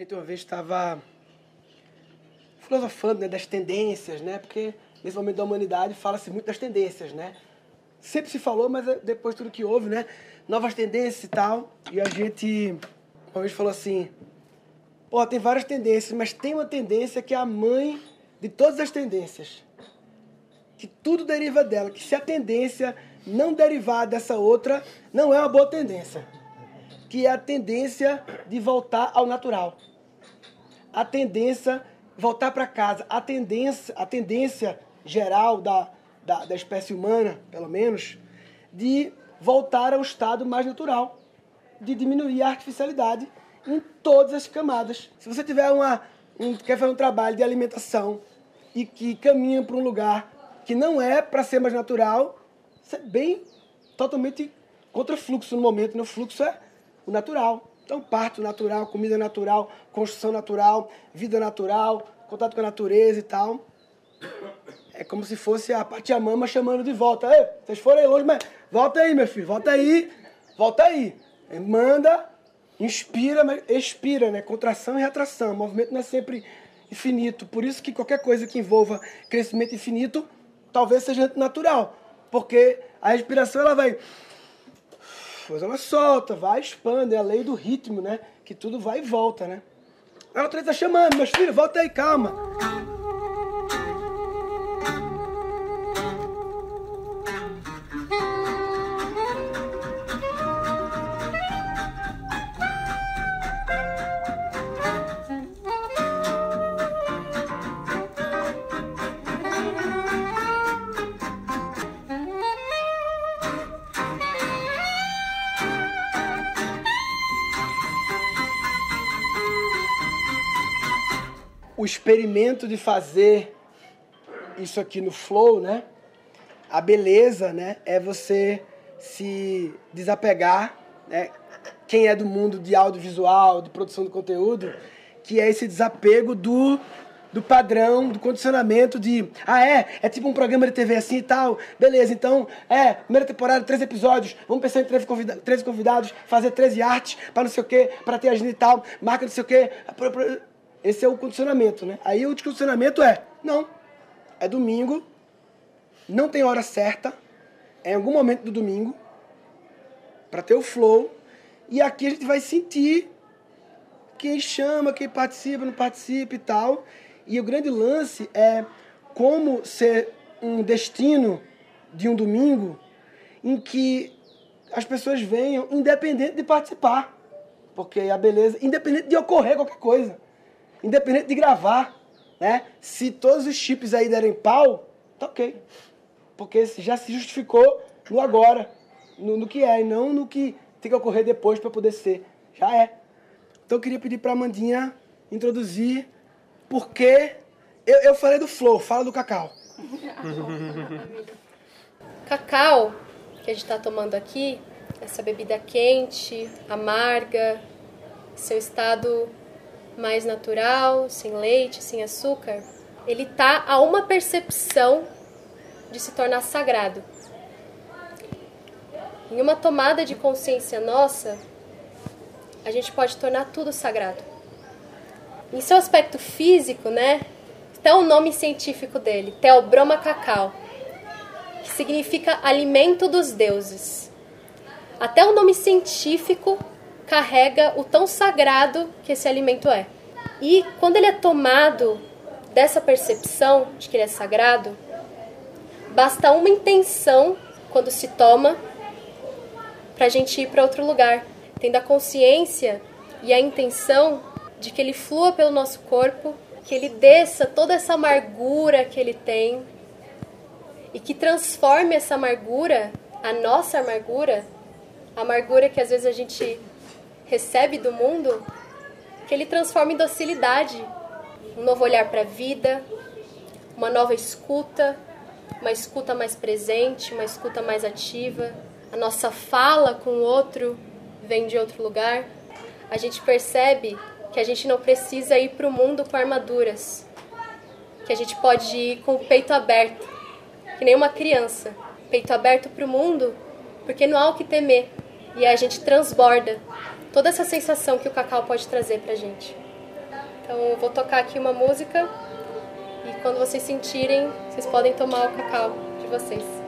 gente uma vez estava filosofando né, das tendências, né? Porque nesse momento da humanidade fala-se muito das tendências, né? Sempre se falou, mas é depois tudo que houve, né? Novas tendências e tal. E a gente uma vez falou assim: pô, tem várias tendências, mas tem uma tendência que é a mãe de todas as tendências. Que tudo deriva dela, que se a tendência não derivar dessa outra, não é uma boa tendência. Que é a tendência de voltar ao natural. A tendência voltar para casa. A tendência, a tendência geral da, da, da espécie humana, pelo menos, de voltar ao estado mais natural, de diminuir a artificialidade em todas as camadas. Se você tiver uma, um, quer fazer um trabalho de alimentação e que caminha para um lugar que não é para ser mais natural, você é bem totalmente contra fluxo no momento. No fluxo é o natural. Então, parto natural, comida natural, construção natural, vida natural, contato com a natureza e tal. É como se fosse a Pachamama chamando de volta. Ei, vocês foram aí longe, mas volta aí, meu filho, volta aí, volta aí. Manda, inspira, mas expira, né? Contração e retração. O movimento não é sempre infinito. Por isso que qualquer coisa que envolva crescimento infinito talvez seja natural. Porque a respiração ela vai depois ela solta, vai, expande, é a lei do ritmo, né? Que tudo vai e volta, né? A natureza tá chamando, meus filhos, volta aí, calma. Experimento de fazer isso aqui no flow, né? A beleza, né, é você se desapegar, né? Quem é do mundo de audiovisual, de produção de conteúdo, que é esse desapego do do padrão, do condicionamento de, ah, é, é tipo um programa de TV assim e tal, beleza, então, é, primeira temporada, três episódios, vamos pensar em 13 convidados, 13 convidados fazer 13 artes, para não sei o quê, para ter agenda e tal, marca não sei o quê, esse é o condicionamento, né? Aí o condicionamento é, não, é domingo, não tem hora certa, é em algum momento do domingo, para ter o flow, e aqui a gente vai sentir quem chama, quem participa, não participa e tal. E o grande lance é como ser um destino de um domingo em que as pessoas venham independente de participar. Porque a beleza, independente de ocorrer qualquer coisa independente de gravar, né? Se todos os chips aí derem pau, tá ok. Porque já se justificou no agora, no, no que é, e não no que tem que ocorrer depois para poder ser. Já é. Então eu queria pedir para a Amandinha introduzir porque eu, eu falei do flow, fala do cacau. cacau que a gente está tomando aqui, essa bebida quente, amarga, seu estado mais natural, sem leite, sem açúcar, ele tá a uma percepção de se tornar sagrado. Em uma tomada de consciência nossa, a gente pode tornar tudo sagrado. Em seu aspecto físico, né? Até o nome científico dele, Theobroma cacau, que significa alimento dos deuses. Até o nome científico carrega o tão sagrado que esse alimento é. E quando ele é tomado dessa percepção de que ele é sagrado, basta uma intenção quando se toma para a gente ir para outro lugar, tendo a consciência e a intenção de que ele flua pelo nosso corpo, que ele desça toda essa amargura que ele tem e que transforme essa amargura, a nossa amargura, a amargura que às vezes a gente recebe do mundo, que ele transforma em docilidade, um novo olhar para a vida, uma nova escuta, uma escuta mais presente, uma escuta mais ativa. A nossa fala com o outro vem de outro lugar. A gente percebe que a gente não precisa ir para o mundo com armaduras, que a gente pode ir com o peito aberto, que nem uma criança, peito aberto para o mundo, porque não há o que temer e a gente transborda toda essa sensação que o cacau pode trazer pra gente. Então eu vou tocar aqui uma música e quando vocês sentirem, vocês podem tomar o cacau de vocês.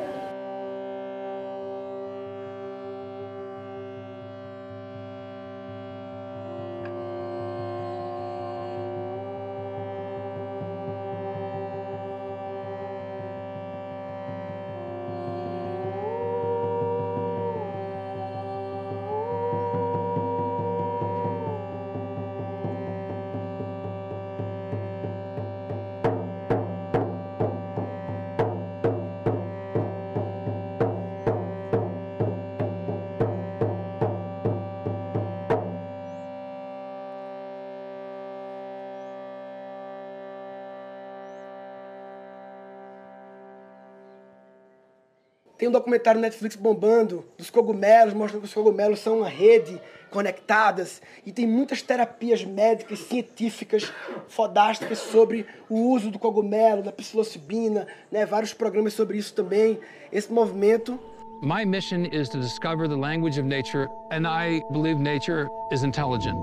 Tem um documentário no Netflix bombando dos cogumelos, mostrando que os cogumelos são uma rede conectadas e tem muitas terapias médicas, científicas, fodásticas sobre o uso do cogumelo, da psilocibina, né? Vários programas sobre isso também. Esse movimento My mission is to discover the language of nature, and I believe nature is intelligent.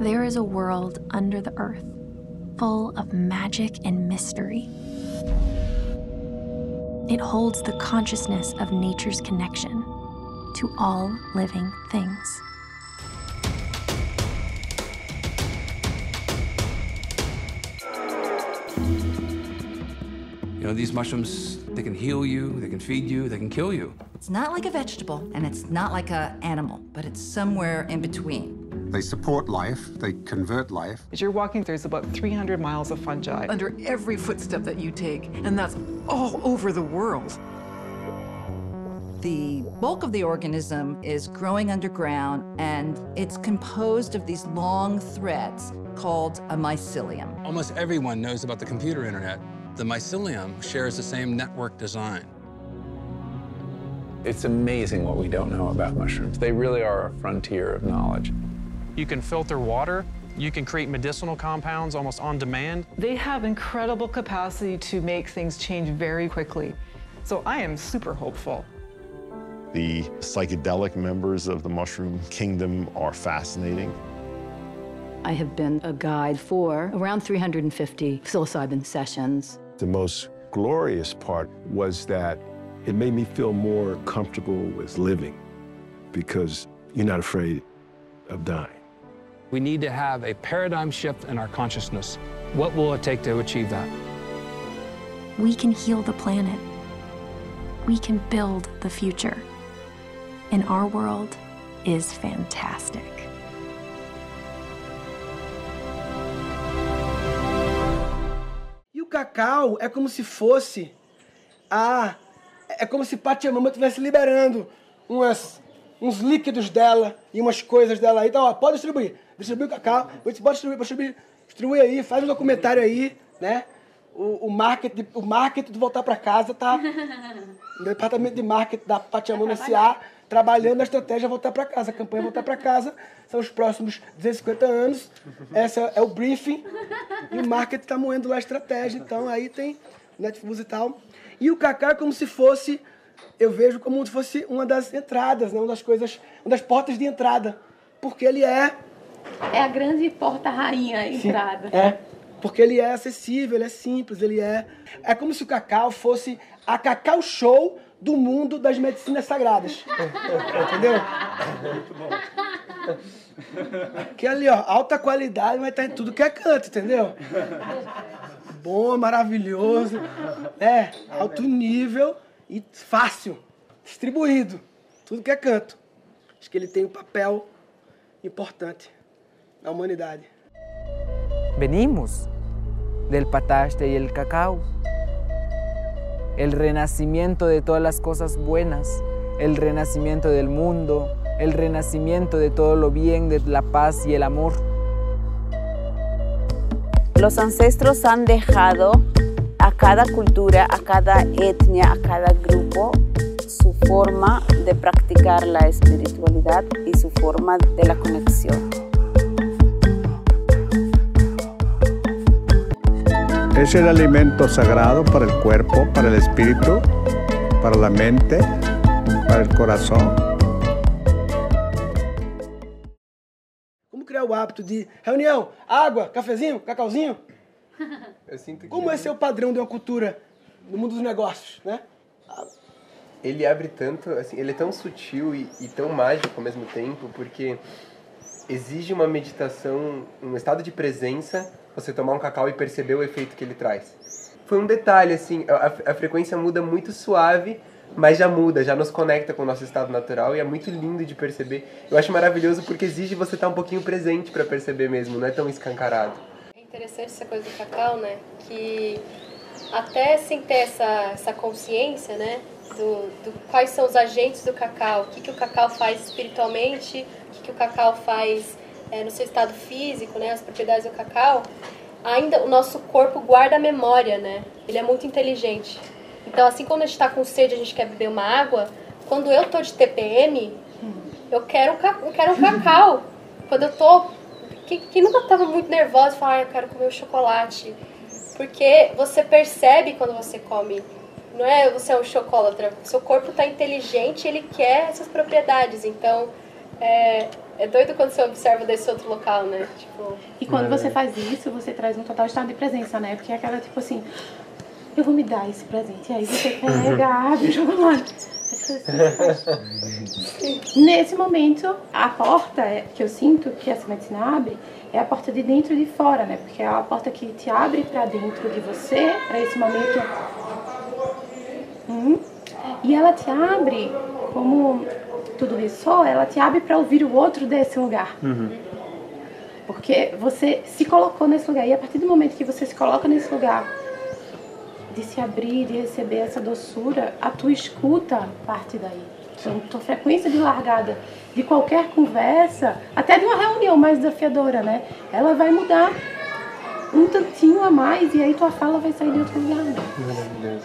There is a world under the earth full of magic and mystery. It holds the consciousness of nature's connection to all living things. You know, these mushrooms, they can heal you, they can feed you, they can kill you. It's not like a vegetable, and it's not like an animal, but it's somewhere in between. They support life, they convert life. As you're walking, through there's about 300 miles of fungi under every footstep that you take, and that's all over the world. The bulk of the organism is growing underground, and it's composed of these long threads called a mycelium. Almost everyone knows about the computer internet. The mycelium shares the same network design. It's amazing what we don't know about mushrooms. They really are a frontier of knowledge. You can filter water. You can create medicinal compounds almost on demand. They have incredible capacity to make things change very quickly. So I am super hopeful. The psychedelic members of the mushroom kingdom are fascinating. I have been a guide for around 350 psilocybin sessions. The most glorious part was that it made me feel more comfortable with living because you're not afraid of dying. We need to have a paradigm shift in our consciousness. What will it take to achieve that? We can heal the planet. We can build the future. And our world is fantastic. Cacau é como se fosse a. É como se Pachamama estivesse liberando umas, uns líquidos dela e umas coisas dela aí. Então, ó, pode distribuir. Distribui o cacau. Pode distribuir, pode distribuir. Distribui aí, faz um documentário aí, né? O, o marketing, o marketing de voltar para casa tá. o departamento de marketing da Pachamama S.A. trabalhando a estratégia voltar para casa. A campanha voltar para casa são os próximos 250 anos. Essa é o briefing. E o marketing está moendo lá a estratégia. Então aí tem Netflix e tal. E o cacau é como se fosse, eu vejo como se fosse uma das entradas, né? uma das coisas, uma das portas de entrada. Porque ele é. É a grande porta-rainha entrada. É. Porque ele é acessível, ele é simples, ele é. É como se o cacau fosse a cacau show do mundo das medicinas sagradas. Entendeu? Muito bom. Que ali, ó, alta qualidade, mas tá em tudo que é canto, entendeu? Bom, maravilhoso, é, alto nível e fácil, distribuído, tudo que é canto. Acho que ele tem um papel importante na humanidade. Venimos del pataste y el cacao, el renacimiento de todas las cosas buenas, el renacimiento del mundo, el renacimiento de todo lo bien, de la paz y el amor. Los ancestros han dejado a cada cultura, a cada etnia, a cada grupo su forma de practicar la espiritualidad y su forma de la conexión. Es el alimento sagrado para el cuerpo, para el espíritu, para la mente, para el corazón. Como criar o hábito de reunião, água, cafezinho, cacauzinho? Como esse é o padrão de uma cultura no mundo dos negócios, né? ele abre tanto, assim, ele é tão sutil e, e tão mágico ao mesmo tempo, porque exige uma meditação, um estado de presença, você tomar um cacau e perceber o efeito que ele traz. Foi um detalhe, assim, a, a frequência muda muito suave, mas já muda, já nos conecta com o nosso estado natural e é muito lindo de perceber. Eu acho maravilhoso porque exige você estar um pouquinho presente para perceber mesmo, não é tão escancarado. É interessante essa coisa do cacau, né? Que até sem ter essa, essa consciência, né? Do, do quais são os agentes do cacau, o que, que o cacau faz espiritualmente, o que, que o cacau faz é, no seu estado físico, né? As propriedades do cacau. Ainda o nosso corpo guarda a memória, né? Ele é muito inteligente. Então, assim, quando a gente está com sede, a gente quer beber uma água. Quando eu tô de TPM, eu quero, eu quero um cacau. Quando eu tô. Quem, quem nunca estava muito nervosa e fala, ah, eu quero comer um chocolate. Porque você percebe quando você come. Não é você é um chocolatra. Seu corpo está inteligente, ele quer essas propriedades. Então, é, é doido quando você observa desse outro local, né? Tipo... E quando você faz isso, você traz um total estado de presença, né? Porque é aquela, tipo assim, eu vou me dar esse presente. E aí você pega, abre o chocolate. Nesse momento, a porta que eu sinto que essa medicina abre é a porta de dentro e de fora, né? Porque é a porta que te abre para dentro de você, para esse momento. Hum. E ela te abre, como tudo ressoa, ela te abre para ouvir o outro desse lugar. Uhum. Porque você se colocou nesse lugar. E a partir do momento que você se coloca nesse lugar, de se abrir, de receber essa doçura, a tua escuta parte daí. Então, tua frequência de largada de qualquer conversa, até de uma reunião mais desafiadora, né? Ela vai mudar um tantinho a mais e aí tua fala vai sair de outro lugar. Né?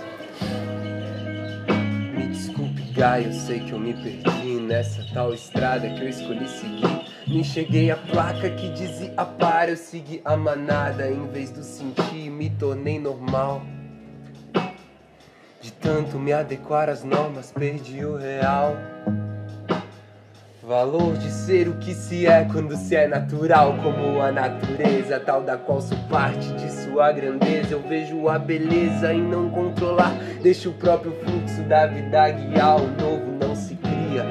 Eu sei que eu me perdi nessa tal estrada que eu escolhi seguir. Me enxerguei a placa que dizia para, eu segui a manada. Em vez do sentir, me tornei normal. De tanto me adequar às normas, perdi o real. Valor de ser o que se é quando se é natural, como a natureza, tal da qual sou parte de sua grandeza. Eu vejo a beleza em não controlar, deixa o próprio fluxo da vida guiar. O novo não se cria,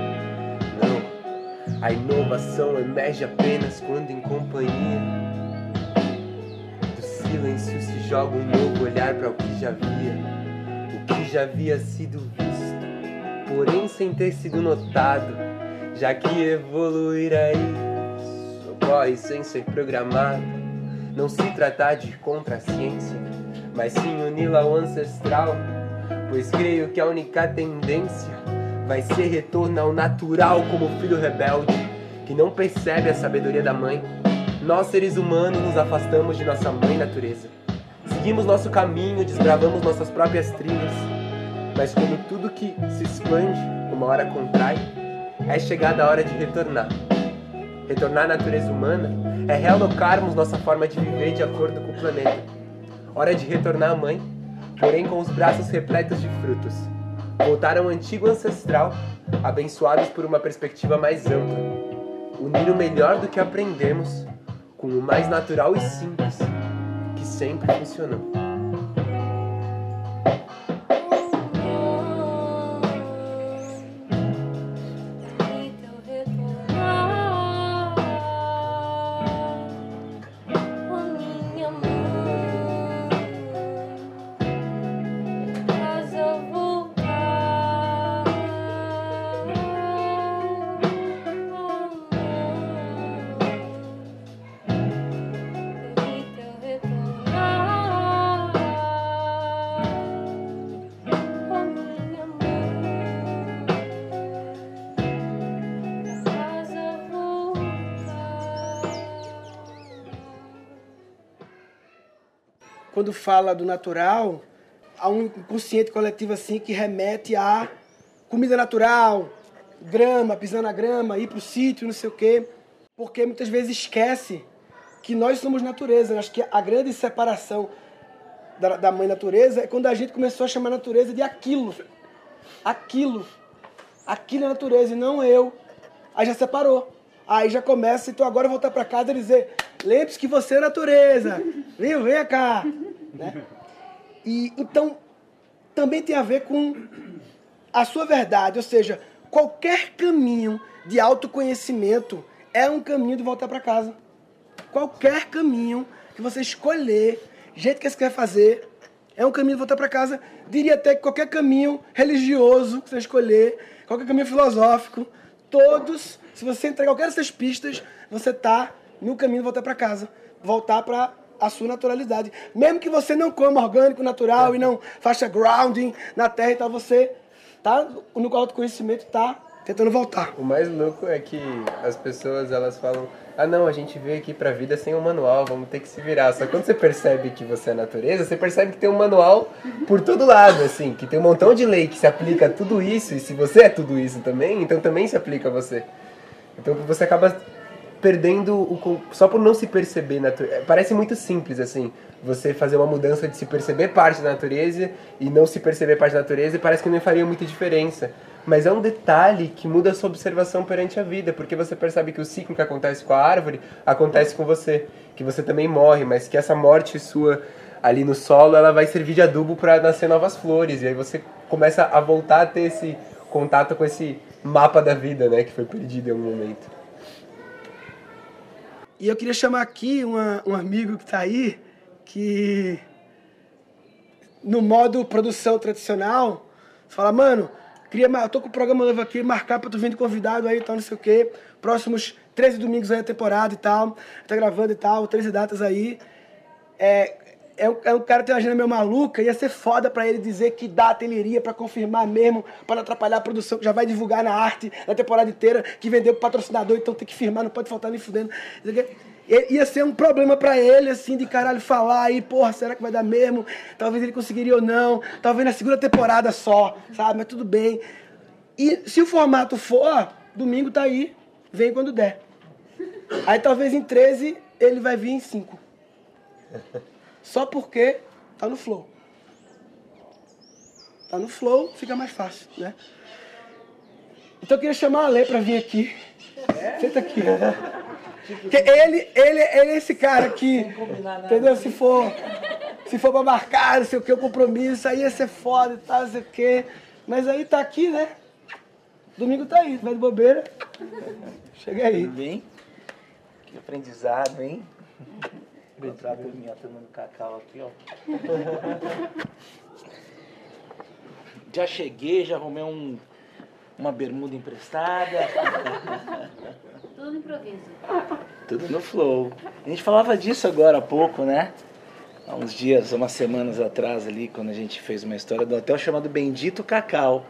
não. A inovação emerge apenas quando em companhia. Do silêncio se joga um novo olhar para o que já via que já havia sido visto, porém sem ter sido notado, já que evoluir é isso, ocorre sem ser programado. Não se trata de contra a ciência, mas sim uni-la ao ancestral, pois creio que a única tendência vai ser retorno ao natural como filho rebelde, que não percebe a sabedoria da mãe. Nós, seres humanos, nos afastamos de nossa mãe natureza Seguimos nosso caminho, desbravamos nossas próprias trilhas. Mas como tudo que se expande, uma hora contrai, é chegada a hora de retornar. Retornar à natureza humana é realocarmos nossa forma de viver de acordo com o planeta. Hora de retornar à mãe, porém com os braços repletos de frutos. Voltar ao antigo ancestral, abençoados por uma perspectiva mais ampla. Unir o melhor do que aprendemos com o mais natural e simples que sempre funcionou. Quando fala do natural, há um inconsciente coletivo assim que remete a comida natural, grama, pisar na grama, ir para o sítio, não sei o quê, porque muitas vezes esquece que nós somos natureza. Acho que a grande separação da, da mãe natureza é quando a gente começou a chamar a natureza de aquilo. Aquilo. Aquilo é natureza e não eu. Aí já separou. Aí já começa, então agora voltar para casa e dizer: lembre-se que você é natureza, viu? Venha cá. Né? E então também tem a ver com a sua verdade, ou seja, qualquer caminho de autoconhecimento é um caminho de voltar para casa. Qualquer caminho que você escolher, jeito que você quer fazer, é um caminho de voltar para casa. Diria até que qualquer caminho religioso que você escolher, qualquer caminho filosófico, todos, se você entregar qualquer dessas pistas, você está no caminho de voltar para casa. Voltar para a sua naturalidade. Mesmo que você não coma orgânico, natural e não faça grounding na terra e tal, você tá no autoconhecimento, tá tentando voltar. O mais louco é que as pessoas elas falam: "Ah, não, a gente veio aqui pra vida sem um manual, vamos ter que se virar". Só quando você percebe que você é natureza, você percebe que tem um manual por todo lado, assim, que tem um montão de lei que se aplica a tudo isso, e se você é tudo isso também, então também se aplica a você. Então você acaba perdendo o só por não se perceber natureza. Parece muito simples assim, você fazer uma mudança de se perceber parte da natureza e não se perceber parte da natureza, parece que não faria muita diferença. Mas é um detalhe que muda a sua observação perante a vida, porque você percebe que o ciclo que acontece com a árvore acontece com você, que você também morre, mas que essa morte sua ali no solo, ela vai servir de adubo para nascer novas flores, e aí você começa a voltar a ter esse contato com esse mapa da vida, né, que foi perdido em algum momento. E eu queria chamar aqui uma, um amigo que está aí, que no modo produção tradicional, fala, mano, queria, eu tô com o programa novo aqui, marcar para tu vir de convidado aí tal, não sei o quê. Próximos 13 domingos aí a temporada e tal. Tá gravando e tal, 13 datas aí. É, é um, é cara tem uma agenda meio maluca, ia ser foda pra ele dizer que data ele iria pra confirmar mesmo, pra não atrapalhar a produção, que já vai divulgar na arte na temporada inteira, que vendeu pro patrocinador, então tem que firmar, não pode faltar nem fudendo. Ia ser um problema pra ele, assim, de caralho falar aí, porra, será que vai dar mesmo? Talvez ele conseguiria ou não, talvez na segunda temporada só, sabe? Mas tudo bem. E se o formato for, domingo tá aí, vem quando der. Aí talvez em 13 ele vai vir em 5 só porque tá no flow. Tá no flow, fica mais fácil, né? Então eu queria chamar a Lê pra vir aqui. É? Senta aqui. Porque ele, ele, ele é esse cara que, entendeu? Se for, se for pra marcar, não sei o que, o compromisso, aí ia ser foda e tal, não sei o que. Mas aí tá aqui, né? Domingo tá aí, vai de bobeira. Chega aí. Tudo bem? Que aprendizado, hein? Vou entrar a turminha tomando cacau aqui, ó. já cheguei, já arrumei um, uma bermuda emprestada. Tudo no improviso. Tudo no flow. A gente falava disso agora há pouco, né? Há uns dias, umas semanas atrás ali, quando a gente fez uma história do hotel chamado Bendito Cacau.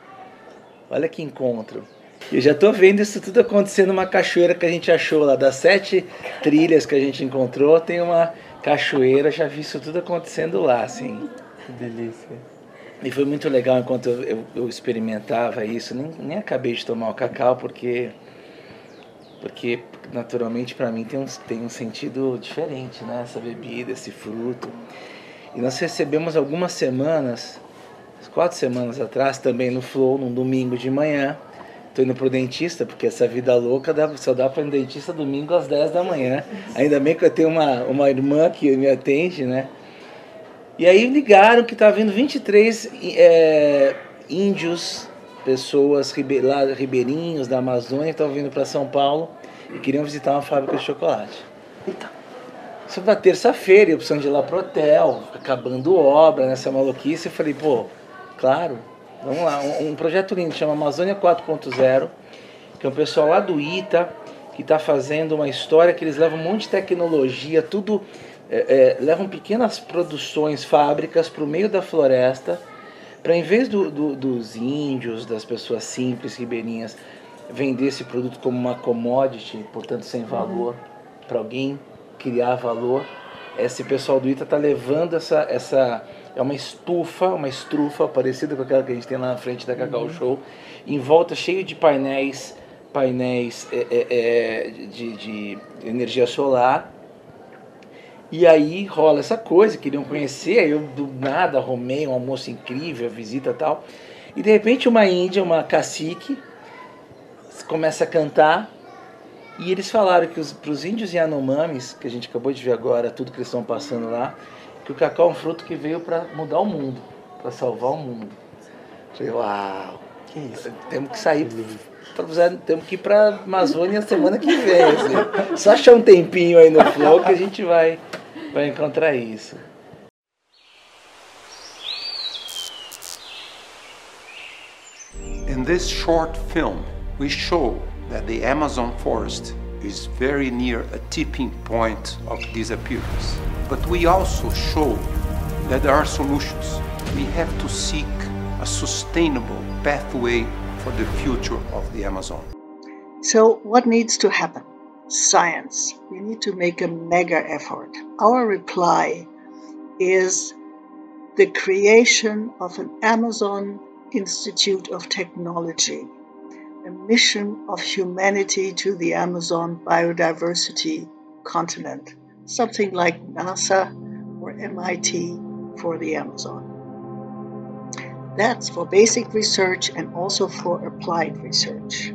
Olha que encontro. Eu já tô vendo isso tudo acontecendo numa cachoeira que a gente achou lá. Das sete trilhas que a gente encontrou, tem uma cachoeira, já vi isso tudo acontecendo lá, assim. Que delícia. E foi muito legal enquanto eu, eu, eu experimentava isso. Nem, nem acabei de tomar o cacau porque porque naturalmente para mim tem um, tem um sentido diferente, né? Essa bebida, esse fruto. E nós recebemos algumas semanas, quatro semanas atrás, também no Flow, num domingo de manhã, Tô indo pro dentista, porque essa vida louca dá, só dá para ir no dentista domingo às 10 da manhã. Ainda bem que eu tenho uma, uma irmã que me atende, né? E aí ligaram que tá vindo 23 é, índios, pessoas ribe, lá, ribeirinhos da Amazônia, que estão vindo para São Paulo e queriam visitar uma fábrica de chocolate. Então, isso na terça-feira, eu precisando de ir lá pro hotel, acabando obra, nessa maluquice. Eu falei, pô, claro, Vamos lá, um, um projeto lindo, chama Amazônia 4.0, que é um pessoal lá do ITA, que está fazendo uma história que eles levam um monte de tecnologia, tudo, é, é, levam pequenas produções, fábricas para o meio da floresta, para em vez do, do, dos índios, das pessoas simples, ribeirinhas, vender esse produto como uma commodity, portanto sem valor, para alguém criar valor, esse pessoal do ITA está levando essa, essa é uma estufa, uma estrufa parecida com aquela que a gente tem lá na frente da Cacau uhum. Show, em volta cheio de painéis, painéis é, é, é, de, de energia solar. E aí rola essa coisa, queriam conhecer, aí eu do nada arrumei um almoço incrível, visita e tal. E de repente uma índia, uma cacique, começa a cantar E eles falaram que para os índios Yanomamis, que a gente acabou de ver agora, tudo que eles estão passando lá, que o cacau é um fruto que veio para mudar o mundo, para salvar o mundo. Eu falei, uau, que isso? Temos que sair, temos que ir para a Amazônia semana que vem. Assim. Só achar um tempinho aí no flow que a gente vai, vai encontrar isso. In this short film, we show that the Amazon forest is very near a tipping point of disappearance. But we also show that there are solutions. We have to seek a sustainable pathway for the future of the Amazon. So, what needs to happen? Science. We need to make a mega effort. Our reply is the creation of an Amazon Institute of Technology, a mission of humanity to the Amazon biodiversity continent, something like NASA or MIT for the Amazon. That's for basic research and also for applied research.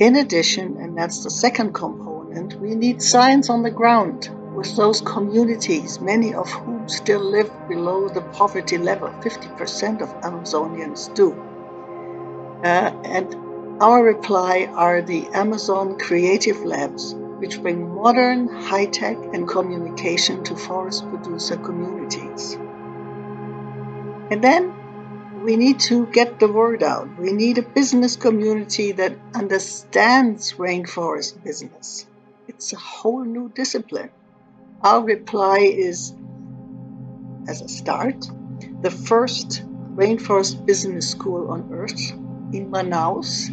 In addition, and that's the second component, we need science on the ground with those communities, many of whom still live below the poverty level. 50% of Amazonians do. Uh, and our reply are the Amazon Creative Labs, which bring modern, high tech, and communication to forest producer communities. And then we need to get the word out. We need a business community that understands rainforest business. It's a whole new discipline. Our reply is, as a start, the first rainforest business school on earth in Manaus,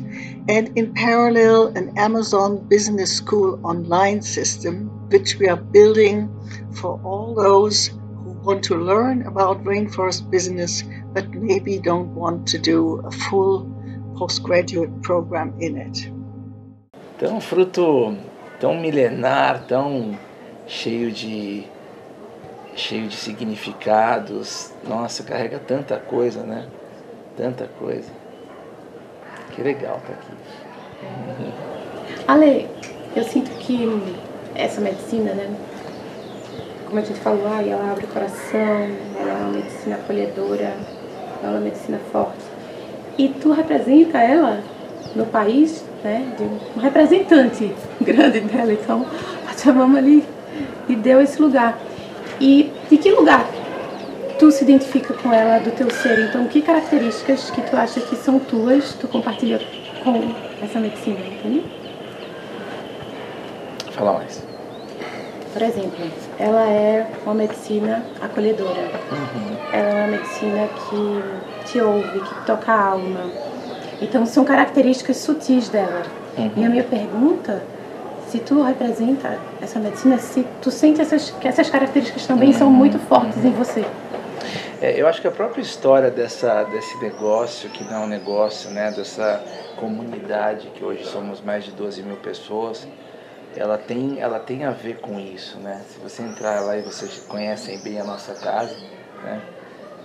and in parallel, an Amazon Business School online system, which we are building for all those who want to learn about rainforest business but maybe don't want to do a full postgraduate program in it. Tão fruto tão milenar, tão cheio de cheio de significados. Nossa, carrega tanta coisa, né? Tanta coisa. Que legal tá aqui. Ale, eu sinto que essa medicina, né? Como a gente falou, ah, ela abre o coração, ela é uma medicina acolhedora, ela é uma medicina forte. E tu representa ela no país, né? De um representante grande dela. Então, a Pachamama ali e deu esse lugar. E de que lugar tu se identifica com ela do teu ser? Então, que características que tu acha que são tuas, tu compartilha com essa medicina, entendeu? Fala mais. Por exemplo, ela é uma medicina acolhedora. Uhum. Ela é uma medicina que te ouve, que toca a alma. Então, são características sutis dela. Uhum. E a minha pergunta se tu representa essa medicina, se tu sente essas, que essas características também são muito fortes em você. É, eu acho que a própria história dessa, desse negócio, que não é um negócio, né, dessa comunidade, que hoje somos mais de 12 mil pessoas, ela tem, ela tem a ver com isso. Né? Se você entrar lá e vocês conhecem bem a nossa casa, né?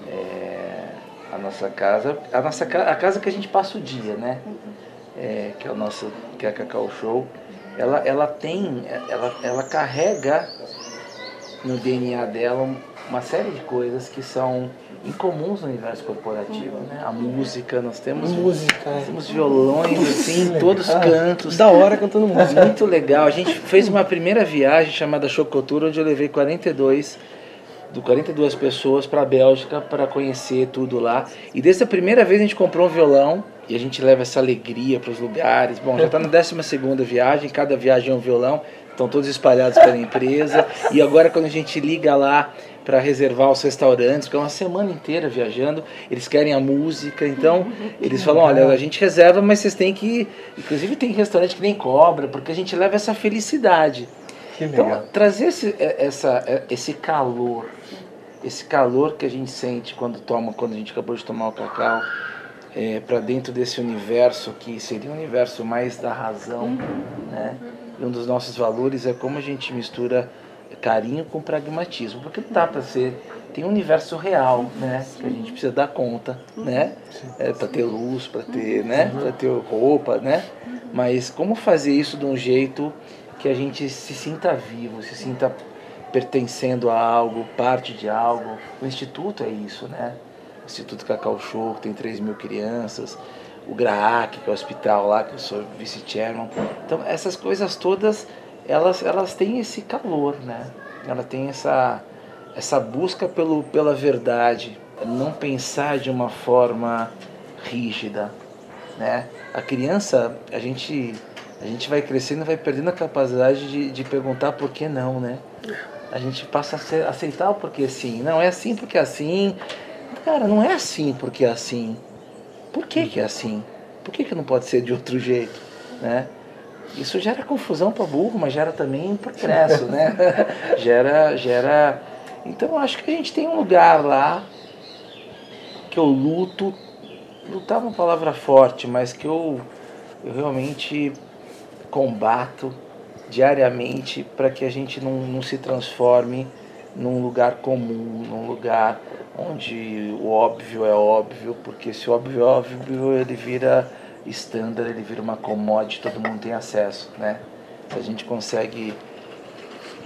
É, a nossa casa, a nossa a casa que a gente passa o dia, né? É, que é o nosso, que é a Cacau Show ela, ela tem, ela, ela carrega no DNA dela uma série de coisas que são incomuns no universo corporativo, né? A música, nós temos música, é. temos violões assim, todos os cantos. da hora cantando música. Muito legal. A gente fez uma primeira viagem chamada Chocotura, onde eu levei 42 do 42 pessoas para a Bélgica para conhecer tudo lá. E desde a primeira vez a gente comprou um violão e a gente leva essa alegria para os lugares. Bom, já está na 12 segunda viagem, cada viagem é um violão, estão todos espalhados pela empresa. E agora quando a gente liga lá para reservar os restaurantes, porque é uma semana inteira viajando, eles querem a música, então eles falam, olha, a gente reserva, mas vocês têm que, inclusive tem restaurante que nem cobra, porque a gente leva essa felicidade. Que Então, legal. trazer esse, é, essa, é, esse calor, esse calor que a gente sente quando toma, quando a gente acabou de tomar o cacau, é, para dentro desse universo que seria um universo mais da razão, né? E um dos nossos valores é como a gente mistura carinho com pragmatismo, porque não dá para ser tem um universo real, né? Que a gente precisa dar conta, né? É, para ter luz, para ter, né? Para ter roupa, né? Mas como fazer isso de um jeito que a gente se sinta vivo, se sinta pertencendo a algo, parte de algo. O Instituto é isso, né? O Instituto Cacau Show, tem 3 mil crianças. O GRAAC, que é o hospital lá, que eu sou vice-chairman. Então, essas coisas todas, elas, elas têm esse calor, né? Ela tem essa, essa busca pelo, pela verdade. Não pensar de uma forma rígida, né? A criança, a gente, a gente vai crescendo, vai perdendo a capacidade de, de perguntar por que não, né? A gente passa a aceitar o porquê sim. Não, é assim porque é assim. Cara, não é assim porque é assim. Por que, que é assim? Por que, que não pode ser de outro jeito? Né? Isso gera confusão para burro, mas gera também progresso, né? gera, gera. Então eu acho que a gente tem um lugar lá que eu luto. Lutar é uma palavra forte, mas que eu, eu realmente combato diariamente para que a gente não, não se transforme num lugar comum, num lugar onde o óbvio é óbvio, porque se o óbvio é óbvio, ele vira standard, ele vira uma commodity, todo mundo tem acesso, né? Se a gente consegue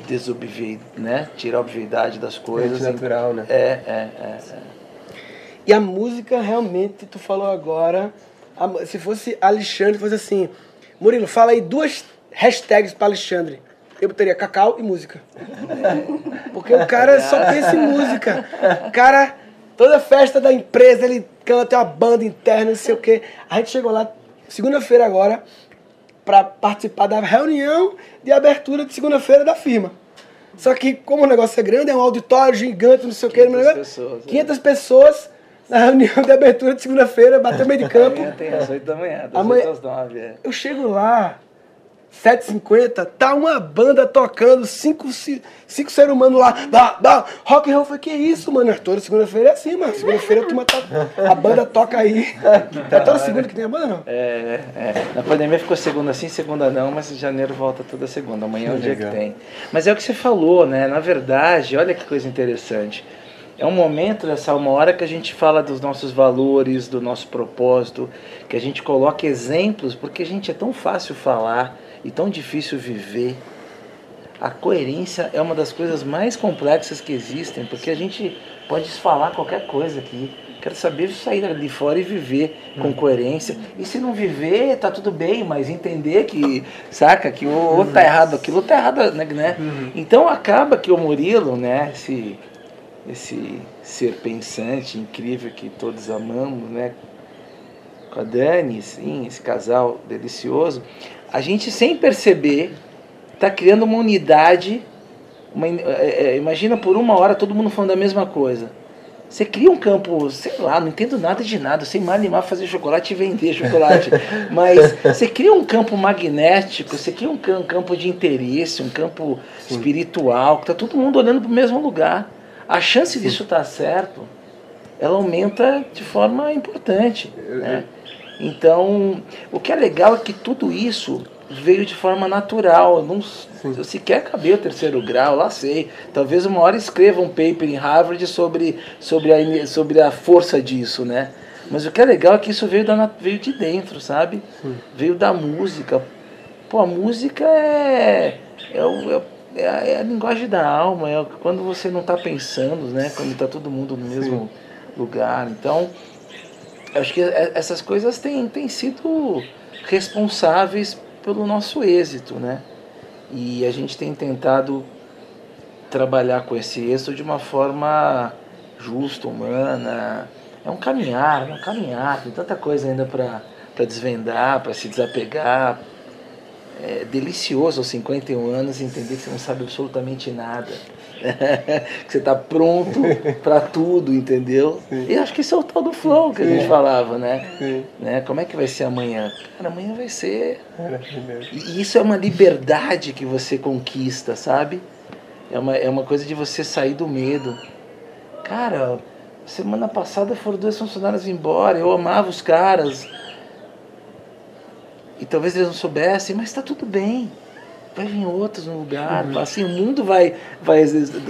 desobviar, né? Tirar a obviedade das coisas. É natural, né? É, é, é, é. E a música, realmente, tu falou agora, a, se fosse Alexandre, fosse assim, Murilo, fala aí duas hashtags para Alexandre. Eu botaria cacau e música. Porque o cara só pensa em música. O cara, toda festa da empresa, ele canta uma banda interna, não sei o quê. A gente chegou lá segunda-feira agora para participar da reunião de abertura de segunda-feira da firma. Só que, como o negócio é grande, é um auditório gigante, não sei o quê. 500 pessoas. 500 pessoas na reunião de abertura de segunda-feira, bateu meio de campo. Amanhã tem às 8 da manhã, das Amanhã- 8 às 9. É. Eu chego lá, 7h50, tá uma banda tocando, cinco, ci- cinco seres humanos lá, dá, dá, rock and roll. Falei, que isso, mano? Toda segunda-feira é assim, mano. Segunda-feira a turma tá, a banda toca aí. É toda segunda que tem a banda, não? É, é. Na pandemia ficou segunda sim, segunda não, mas em janeiro volta toda segunda. Amanhã é o dia que tem. Mas é o que você falou, né? Na verdade, olha que coisa interessante. É um momento, essa uma hora que a gente fala dos nossos valores, do nosso propósito, que a gente coloca exemplos, porque, gente, é tão fácil falar e tão difícil viver. A coerência é uma das coisas mais complexas que existem, porque a gente pode falar qualquer coisa aqui. Quero saber sair ali fora e viver com coerência. E se não viver, tá tudo bem, mas entender que, saca, que o outro tá errado, aquilo tá errado, né? né? Então acaba que o Murilo, né, esse, esse ser pensante incrível que todos amamos, né? Com a Dani, sim, esse casal delicioso, a gente sem perceber tá criando uma unidade. Uma, é, é, imagina por uma hora todo mundo falando a mesma coisa. Você cria um campo, sei lá, não entendo nada de nada, sei mal animar fazer chocolate e vender chocolate. Mas você cria um campo magnético, você cria um cam- campo de interesse, um campo espiritual, que tá todo mundo olhando para o mesmo lugar. A chance disso estar certo, ela aumenta de forma importante. Né? Então, o que é legal é que tudo isso veio de forma natural. Eu, não, eu sequer acabei o terceiro grau, lá sei. Talvez uma hora escreva um paper em Harvard sobre, sobre, a, sobre a força disso, né? Mas o que é legal é que isso veio, da, veio de dentro, sabe? Veio da música. Pô, a música é, é, o- é, é a, é a linguagem da alma, é o- quando você não está pensando, né? Quando está todo mundo no mesmo lugar. Então, acho que é- essas coisas têm, têm sido responsáveis pelo nosso êxito, né? E a gente tem tentado trabalhar com esse êxito de uma forma justa, humana. É um caminhar, é um caminhar. Tem tanta coisa ainda para desvendar, para se desapegar. É delicioso aos 51 anos entender que você não sabe absolutamente nada. que você está pronto para tudo, entendeu? E acho que isso é o tal do flow que a gente Sim. falava, né? né? Como é que vai ser amanhã? Cara, amanhã vai ser. E isso é uma liberdade que você conquista, sabe? É uma, é uma coisa de você sair do medo. Cara, semana passada foram dois funcionários embora, eu amava os caras. E talvez eles não soubessem, mas está tudo bem. Vai vir outros no lugar. Uhum. Assim, o mundo vai, vai.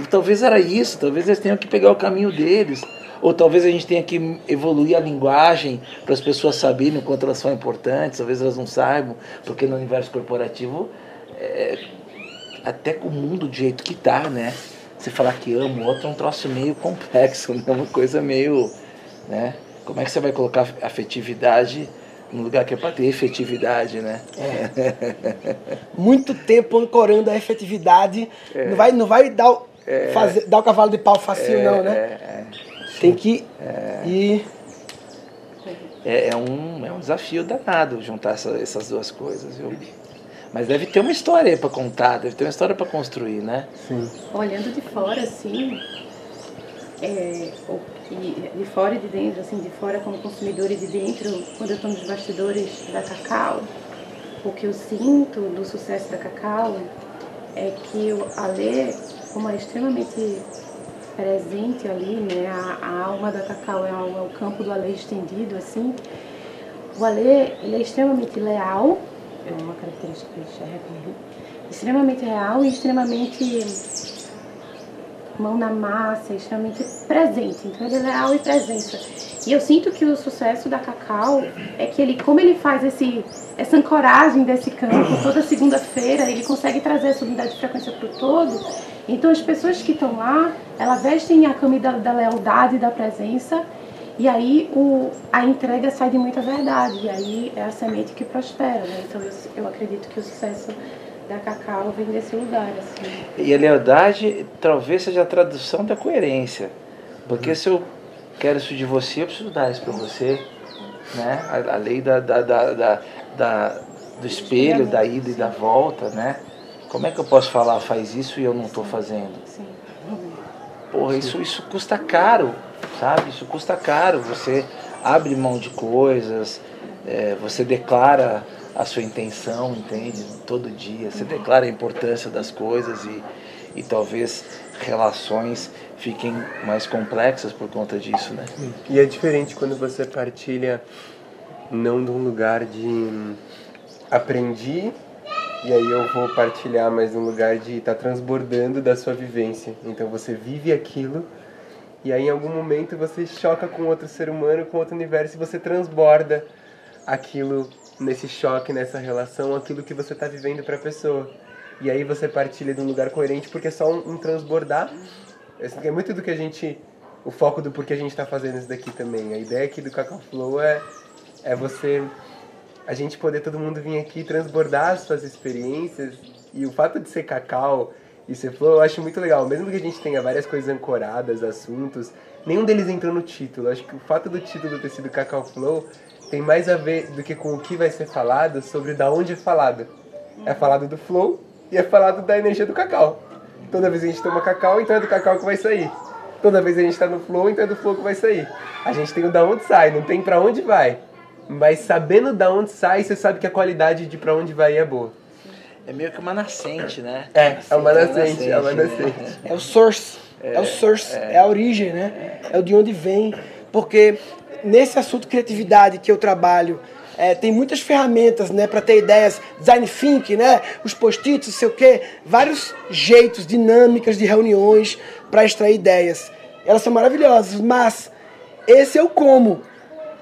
Talvez era isso, talvez eles tenham que pegar o caminho deles. Ou talvez a gente tenha que evoluir a linguagem para as pessoas saberem o quanto elas são importantes, talvez elas não saibam, porque no universo corporativo, é, até com o mundo do jeito que tá, né? Você falar que ama o outro é um troço meio complexo, né? uma coisa meio. Né? Como é que você vai colocar afetividade no lugar que é para ter efetividade, né? É. Muito tempo ancorando a efetividade. É. Não, vai, não vai dar, o, é. fazer, dar o cavalo de pau facinho, não, né? É, Tem que ir. É, é, um, é um desafio danado juntar essa, essas duas coisas, viu? Mas deve ter uma história para contar, deve ter uma história para construir, né? Sim. Olhando de fora, assim, é, de fora e de dentro, assim, de fora como consumidor e de dentro, quando eu estou nos bastidores da Cacau, o que eu sinto do sucesso da Cacau é que o Alê, como é extremamente presente ali, né, a, a alma da Cacau é o, é o campo do Alê estendido, assim, o Alê, ele é extremamente leal, é uma característica que eu enxergo, extremamente real e extremamente mão na massa, extremamente presente. Então ele é leal e presença. E eu sinto que o sucesso da Cacau é que ele, como ele faz esse, essa ancoragem desse campo toda segunda-feira, ele consegue trazer essa unidade de frequência para o todo. Então as pessoas que estão lá, elas vestem a camisa da, da lealdade da presença. E aí o, a entrega sai de muita verdade. E aí é a semente que prospera. Né? Então eu, eu acredito que o sucesso da Cacau vem desse lugar. Assim. E a lealdade talvez seja a tradução da coerência. Porque se eu quero isso de você, eu preciso dar isso para você. Né? A, a lei da, da, da, da, do espelho, da ida e da volta, né? Como é que eu posso falar, faz isso e eu não estou fazendo? Porra, isso, isso custa caro, sabe? Isso custa caro. Você abre mão de coisas, é, você declara a sua intenção, entende? Todo dia. Você declara a importância das coisas e, e talvez relações fiquem mais complexas por conta disso, né? E é diferente quando você partilha não de um lugar de hum, aprendi e aí eu vou partilhar, mas um lugar de estar tá transbordando da sua vivência. Então você vive aquilo e aí em algum momento você choca com outro ser humano, com outro universo e você transborda aquilo nesse choque, nessa relação, aquilo que você está vivendo para a pessoa. E aí você partilha de um lugar coerente porque é só um, um transbordar. É muito do que a gente. O foco do porquê a gente está fazendo isso daqui também. A ideia aqui do Cacau Flow é, é você. A gente poder todo mundo vir aqui transbordar as suas experiências. E o fato de ser cacau e ser flow eu acho muito legal. Mesmo que a gente tenha várias coisas ancoradas, assuntos, nenhum deles entrou no título. Acho que o fato do título ter sido Cacau Flow tem mais a ver do que com o que vai ser falado sobre da onde é falado. É falado do flow e é falado da energia do cacau. Toda vez que a gente toma cacau, então é do cacau que vai sair. Toda vez que a gente está no flow, então é do flow que vai sair. A gente tem o da onde sai, não tem para onde vai. Mas sabendo da onde sai, você sabe que a qualidade de para onde vai é boa. É meio que uma nascente, né? É, é uma nascente, é uma nascente. Né? É o source, é, é o source, é. é a origem, né? É o de onde vem. Porque nesse assunto criatividade que eu trabalho, é, tem muitas ferramentas, né, para ter ideias, design thinking, né, os post-its, sei o quê, vários jeitos, dinâmicas de reuniões para extrair ideias. Elas são maravilhosas, mas esse é o como.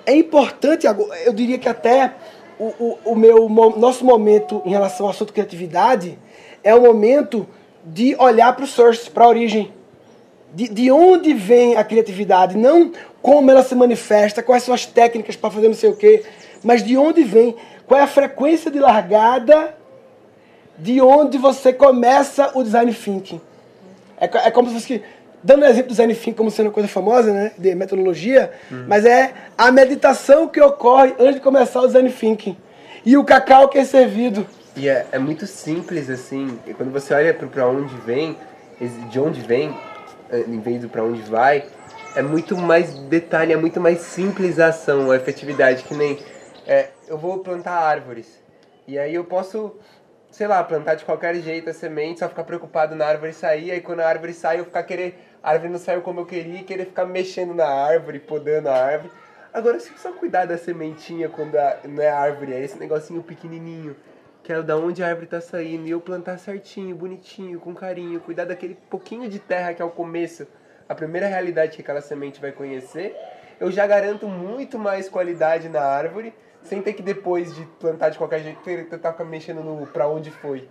É importante, eu diria que até o, o, o meu nosso momento em relação ao assunto criatividade é o momento de olhar para o source, para a origem. De, de onde vem a criatividade, não como ela se manifesta, quais são as técnicas para fazer não sei o quê, mas de onde vem, qual é a frequência de largada, de onde você começa o design thinking. É, é como se fosse, dando o exemplo do design thinking como sendo uma coisa famosa, né, de metodologia, uhum. mas é a meditação que ocorre antes de começar o design thinking. E o cacau que é servido. E é, é muito simples assim, quando você olha para onde vem, de onde vem, eh, em vez do para onde vai, é muito mais detalhe, é muito mais simples a ação, a efetividade, que nem é, eu vou plantar árvores. E aí eu posso, sei lá, plantar de qualquer jeito a semente, só ficar preocupado na árvore sair, aí quando a árvore sai eu ficar querer, a árvore não saiu como eu queria, querer ficar mexendo na árvore, podando a árvore. Agora se eu só cuidar da sementinha quando a, não é árvore, é esse negocinho pequenininho, que é da onde a árvore tá saindo, e eu plantar certinho, bonitinho, com carinho, cuidar daquele pouquinho de terra que é o começo, a primeira realidade que aquela semente vai conhecer, eu já garanto muito mais qualidade na árvore, sem ter que depois de plantar de qualquer jeito, ter- tentar ficar mexendo no pra onde foi.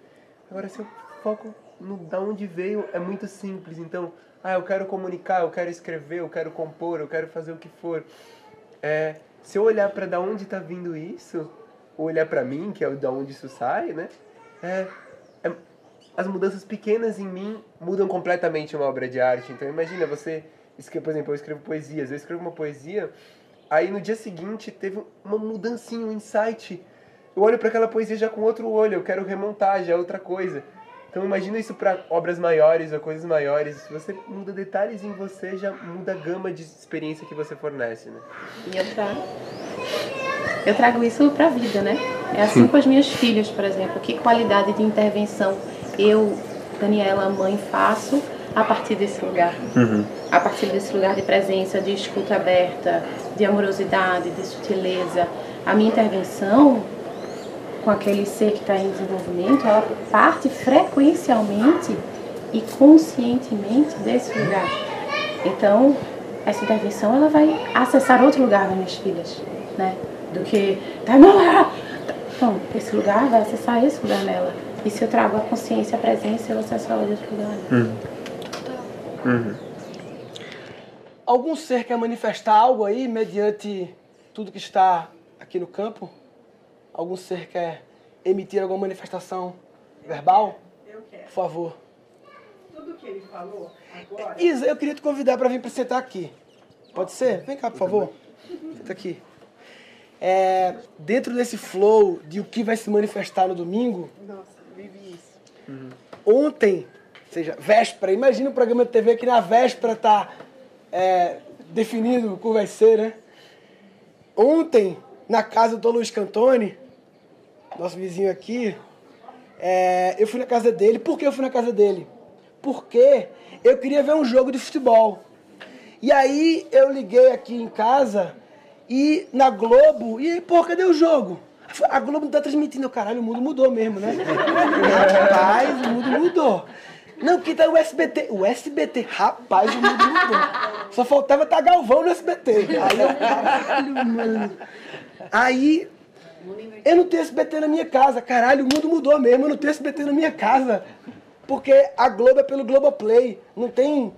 Agora, se eu foco no da onde veio, é muito simples. Então, ah, eu quero comunicar, eu quero escrever, eu quero compor, eu quero fazer o que for. É, se eu olhar para da onde está vindo isso, ou olhar para mim, que é da onde isso sai, né? É- as mudanças pequenas em mim mudam completamente uma obra de arte. Então imagina você, escreve, por exemplo, eu escrevo poesias, eu escrevo uma poesia, aí no dia seguinte teve uma mudancinha, um insight. Eu olho para aquela poesia já com outro olho, eu quero remontar, já é outra coisa. Então imagina isso para obras maiores ou coisas maiores. Se você muda detalhes em você, já muda a gama de experiência que você fornece, né? E eu trago, eu trago isso para a vida, né? É assim com as minhas filhas, por exemplo. Que qualidade de intervenção eu, Daniela, mãe, faço a partir desse lugar? A partir desse lugar de presença, de escuta aberta, de amorosidade, de sutileza. A minha intervenção com aquele ser que está em desenvolvimento, ela parte frequencialmente e conscientemente desse lugar. Então, essa intervenção ela vai acessar outro lugar das minhas filhas, né? Do que tá não, então esse lugar vai acessar esse lugar nela. E se eu trago a consciência, a presença, eu acesso ela de outro lugar. né? Algum ser quer manifestar algo aí mediante tudo que está aqui no campo? Algum ser quer emitir alguma manifestação verbal? Eu quero. Por favor. Tudo que ele falou agora. Isa, eu queria te convidar para vir para sentar aqui. Pode ser? Vem cá, por favor. Senta aqui. É, dentro desse flow de o que vai se manifestar no domingo, Nossa, isso. ontem, ou seja, véspera, imagina o programa de TV que na véspera tá é, definindo o que vai ser, né? Ontem, na casa do Luiz Cantoni, nosso vizinho aqui, é, eu fui na casa dele. Por que eu fui na casa dele? Porque eu queria ver um jogo de futebol. E aí eu liguei aqui em casa e na Globo, e pô, cadê o jogo? A Globo não tá transmitindo, caralho, o mundo mudou mesmo, né? Rapaz, o mundo mudou. Não, que tá o SBT. O SBT, rapaz, o mundo mudou. Só faltava estar Galvão no SBT. Aí eu, caralho, mano. Aí, eu não tenho SBT na minha casa. Caralho, o mundo mudou mesmo, eu não tenho SBT na minha casa. Porque a Globo é pelo Globoplay. Não tem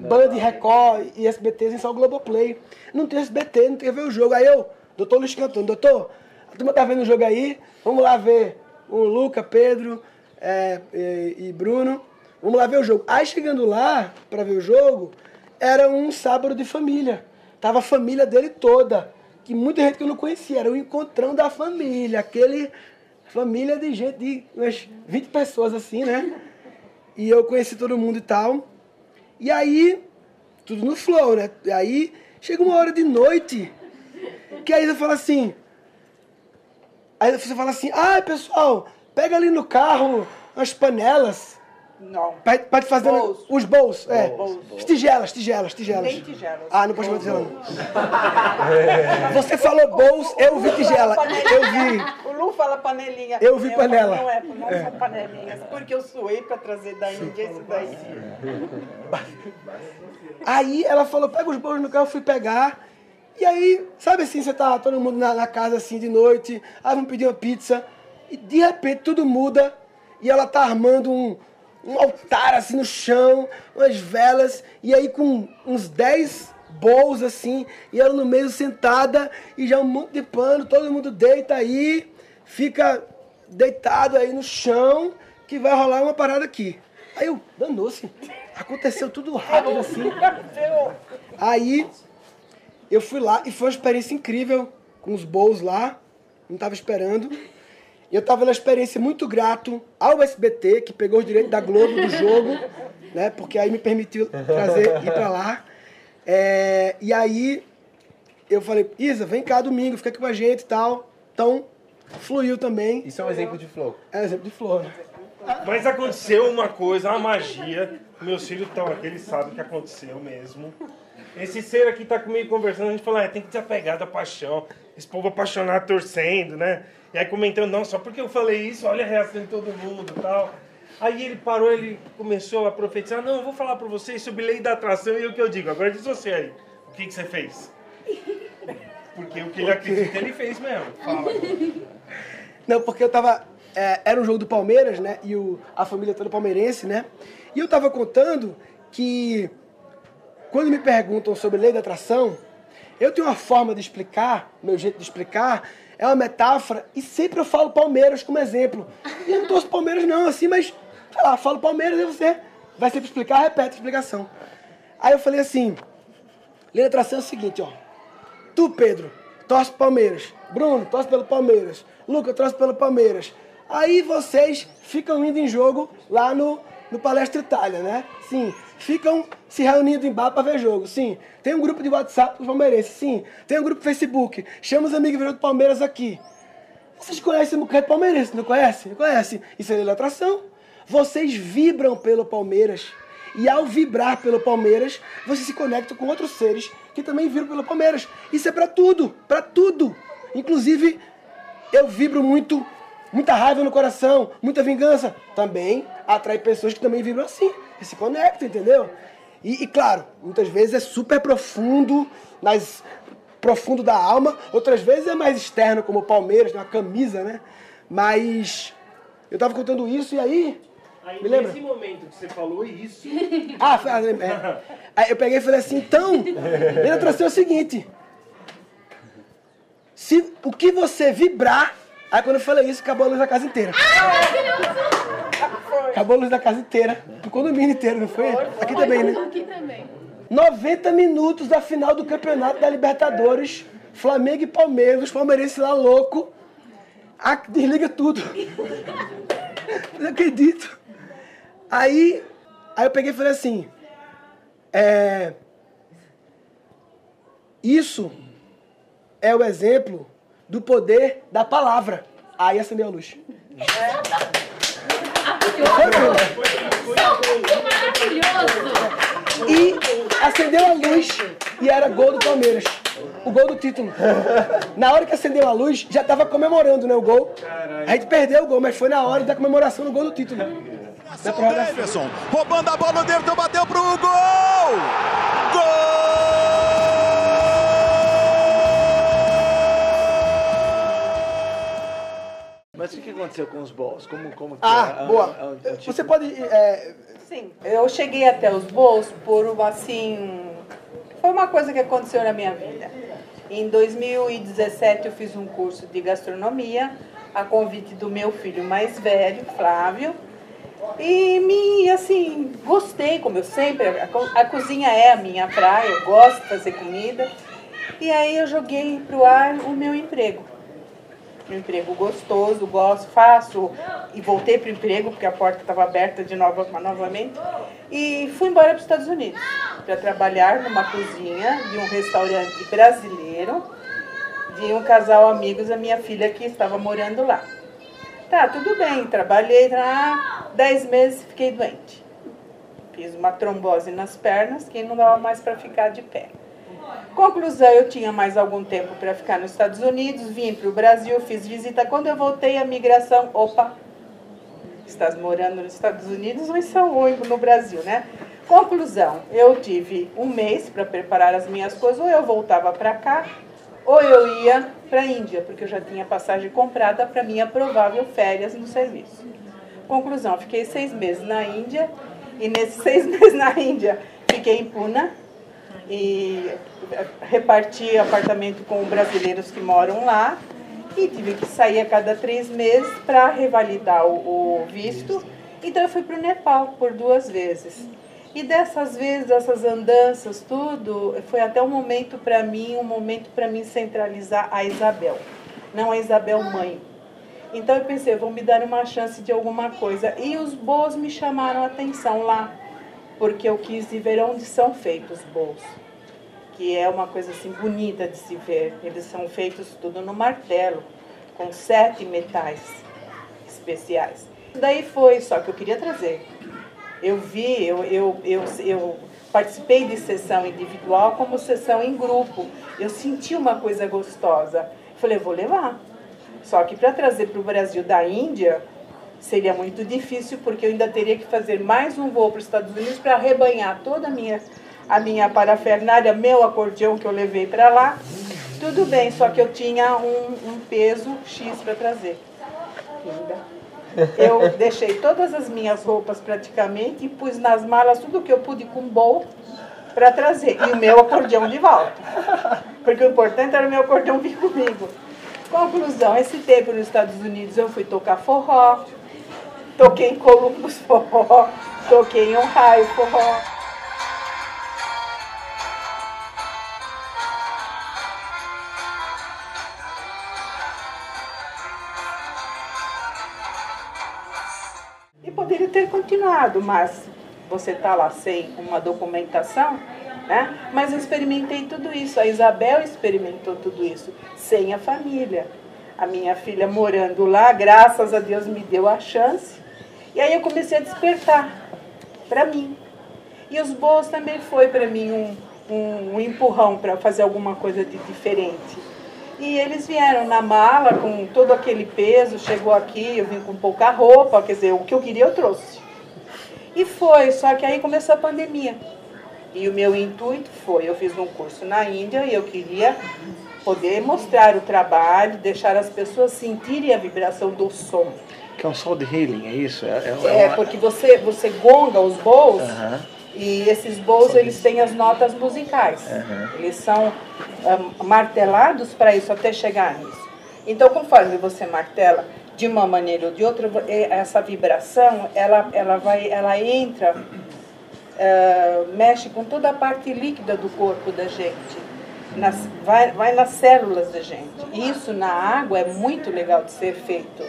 Band, Record e SBT, tem só o Globoplay. Não tem SBT, não tem ver o jogo. Aí eu, doutor Luiz Cantoni, doutor, a turma tá vendo o jogo aí, vamos lá ver o Luca, Pedro é, e, e Bruno. Vamos lá ver o jogo. Aí chegando lá para ver o jogo, era um sábado de família. Tava a família dele toda. Que muita gente que eu não conhecia. Era o encontrão da família. Aquele família de gente, de umas 20 pessoas assim, né? E eu conheci todo mundo e tal. E aí, tudo no flow, né? E aí, chega uma hora de noite, que a Isa fala assim. Aí você fala assim, ah, pessoal, pega ali no carro as panelas. Não. Te fazer Bowls. os bowls, é. Bowls. As tigelas, tigelas, tigelas. Tem tigelas. Ah, não pode chamar tigela não. Você falou bowls, eu vi tigela. Eu vi. O Lu fala panelinha. Eu vi Meu, panela. Não, é, não É. são panelinhas. Porque eu suei pra trazer da Índia esse daí. Aí ela falou, pega os bolos no carro, eu fui pegar. E aí, sabe assim, você tá todo mundo na, na casa assim de noite, aí vamos pedir uma pizza. E de repente tudo muda e ela tá armando um, um altar assim no chão, umas velas, e aí com uns 10 bowls assim, e ela no meio sentada, e já um monte de pano, todo mundo deita aí, fica deitado aí no chão, que vai rolar uma parada aqui. Aí eu, danou-se. Aconteceu tudo rápido assim. Aí eu fui lá e foi uma experiência incrível com os bowls lá. Não estava esperando. E eu estava na experiência muito grato ao SBT, que pegou os direitos da Globo do jogo, né? Porque aí me permitiu trazer, ir para lá. É, e aí eu falei, Isa, vem cá domingo, fica aqui com a gente e tal. Então, fluiu também. Isso é um exemplo de flow. É um exemplo de flow, né? Mas aconteceu uma coisa, uma magia. Meus filhos estão aqui, eles sabem que aconteceu mesmo. Esse ser aqui tá comigo conversando, a gente falou, ah, tem que desapegar da paixão. Esse povo apaixonado torcendo, né? E aí comentando, não, só porque eu falei isso, olha a reação de todo mundo tal. Aí ele parou, ele começou a profetizar, não, eu vou falar pra vocês sobre lei da atração e o que eu digo. Agora diz você aí, o que, que você fez? Porque o que ele acredita, ele fez mesmo. Fala. Não, porque eu tava. é, era um jogo do Palmeiras, né? E o, a família toda palmeirense, né? E eu tava contando que quando me perguntam sobre lei da atração, eu tenho uma forma de explicar, meu jeito de explicar, é uma metáfora, e sempre eu falo Palmeiras como exemplo. E eu não torço Palmeiras não, assim, mas, sei lá, falo Palmeiras e você vai sempre explicar, repete a explicação. Aí eu falei assim, lei da atração é o seguinte, ó. Tu, Pedro, torce Palmeiras. Bruno, torce pelo Palmeiras. Luca, torce pelo Palmeiras. Aí vocês ficam indo em jogo lá no, no Palestra Itália, né? Sim. Ficam se reunindo em bar pra ver jogo. Sim. Tem um grupo de WhatsApp dos palmeirenses. Sim. Tem um grupo Facebook. Chama os amigos do Palmeiras aqui. Vocês conhecem o Bocado Palmeirense, não conhecem? Conhecem? Isso é atração. Vocês vibram pelo Palmeiras. E ao vibrar pelo Palmeiras, você se conecta com outros seres que também vibram pelo Palmeiras. Isso é pra tudo, pra tudo. Inclusive, eu vibro muito, muita raiva no coração, muita vingança. Também atrai pessoas que também vibram assim, que se conectam, entendeu? E, e, claro, muitas vezes é super profundo, mais profundo da alma, outras vezes é mais externo, como o Palmeiras, uma camisa, né? Mas eu tava contando isso e aí. Aí, me lembra? nesse momento que você falou isso... Ah, foi- ah, é. Aí eu peguei e falei assim, então, atração é o seguinte. Se o que você vibrar. Aí quando eu falei isso, acabou a luz da casa inteira. Acabou a luz da casa inteira. Do condomínio inteiro, não foi? Aqui também, né? Aqui também. 90 minutos da final do campeonato da Libertadores. Flamengo e Palmeiras, os palmeirenses lá louco. Ah, desliga tudo. Não acredito. Aí, aí eu peguei e falei assim. É, isso é o exemplo do poder da palavra. Aí acendeu a luz. E acendeu a luz e era gol do Palmeiras. O gol do título. Na hora que acendeu a luz, já tava comemorando, né, o gol. A gente perdeu o gol, mas foi na hora da comemoração do gol do título. Da roubando a bola, o bateu pro gol! Mas aconteceu com os balls? Como, como que Ah, é? boa. É um- é um tipo- Você pode. é, Sim, eu cheguei até os bolos por uma, assim. Foi uma coisa que aconteceu na minha vida. Em 2017 eu fiz um curso de gastronomia a convite do meu filho mais velho, Flávio. E me, assim, gostei, como eu sempre, a, co- a cozinha é a minha praia, eu gosto de fazer comida. E aí eu joguei pro ar o meu emprego. Um emprego gostoso, gosto, faço e voltei para o emprego porque a porta estava aberta de novo, novamente e fui embora para os Estados Unidos para trabalhar numa cozinha de um restaurante brasileiro de um casal amigos da minha filha que estava morando lá. Tá, tudo bem, trabalhei lá, dez meses fiquei doente. Fiz uma trombose nas pernas que não dava mais para ficar de pé. Conclusão, eu tinha mais algum tempo para ficar nos Estados Unidos, vim para o Brasil, fiz visita. Quando eu voltei, a migração, opa, estás morando nos Estados Unidos ou em São no Brasil, né? Conclusão, eu tive um mês para preparar as minhas coisas, ou eu voltava para cá, ou eu ia para a Índia, porque eu já tinha passagem comprada para minha provável férias no serviço. Conclusão, fiquei seis meses na Índia, e nesses seis meses na Índia, fiquei em Pune, e reparti apartamento com brasileiros que moram lá e tive que sair a cada três meses para revalidar o, o visto. Então eu fui para o Nepal por duas vezes. E dessas vezes, dessas andanças, tudo, foi até um momento para mim, um momento para mim centralizar a Isabel, não a Isabel mãe. Então eu pensei, vou me dar uma chance de alguma coisa. E os bolos me chamaram a atenção lá, porque eu quis ver onde são feitos os bolos que é uma coisa assim bonita de se ver. Eles são feitos tudo no martelo, com sete metais especiais. Daí foi, só que eu queria trazer. Eu vi, eu, eu, eu, eu participei de sessão individual como sessão em grupo. Eu senti uma coisa gostosa. Falei, vou levar. Só que para trazer para o Brasil da Índia, seria muito difícil porque eu ainda teria que fazer mais um voo para os Estados Unidos para arrebanhar toda a minha a minha parafernália, meu acordeão que eu levei para lá. Tudo bem, só que eu tinha um, um peso X para trazer. Eu deixei todas as minhas roupas praticamente e pus nas malas tudo que eu pude com bol para trazer. E o meu acordeão de volta. Porque o importante era o meu acordeão vir comigo. Conclusão, esse tempo nos Estados Unidos eu fui tocar forró, toquei em Columbus forró, toquei em Ohio forró. Ter continuado, mas você está lá sem uma documentação, né? Mas eu experimentei tudo isso. A Isabel experimentou tudo isso sem a família. A minha filha morando lá, graças a Deus me deu a chance. E aí eu comecei a despertar para mim. E os bolos também foi para mim um, um, um empurrão para fazer alguma coisa de diferente. E eles vieram na mala com todo aquele peso, chegou aqui, eu vim com pouca roupa, quer dizer, o que eu queria eu trouxe. E foi, só que aí começou a pandemia. E o meu intuito foi, eu fiz um curso na Índia e eu queria poder mostrar o trabalho, deixar as pessoas sentirem a vibração do som. Que é um soul healing, é isso? É, é, É, uma- porque você, você gonga os bowls Aham. E esses bowls eles têm as notas musicais. Aham. Eles são ah, martelados para isso, até chegar nisso. Então, conforme você martela de uma maneira ou de outra, essa vibração, ela, ela, vai, ela entra, ah, mexe com toda a parte líquida do corpo da gente. Nas, vai, vai nas células da gente. Isso na água é muito legal de ser feito,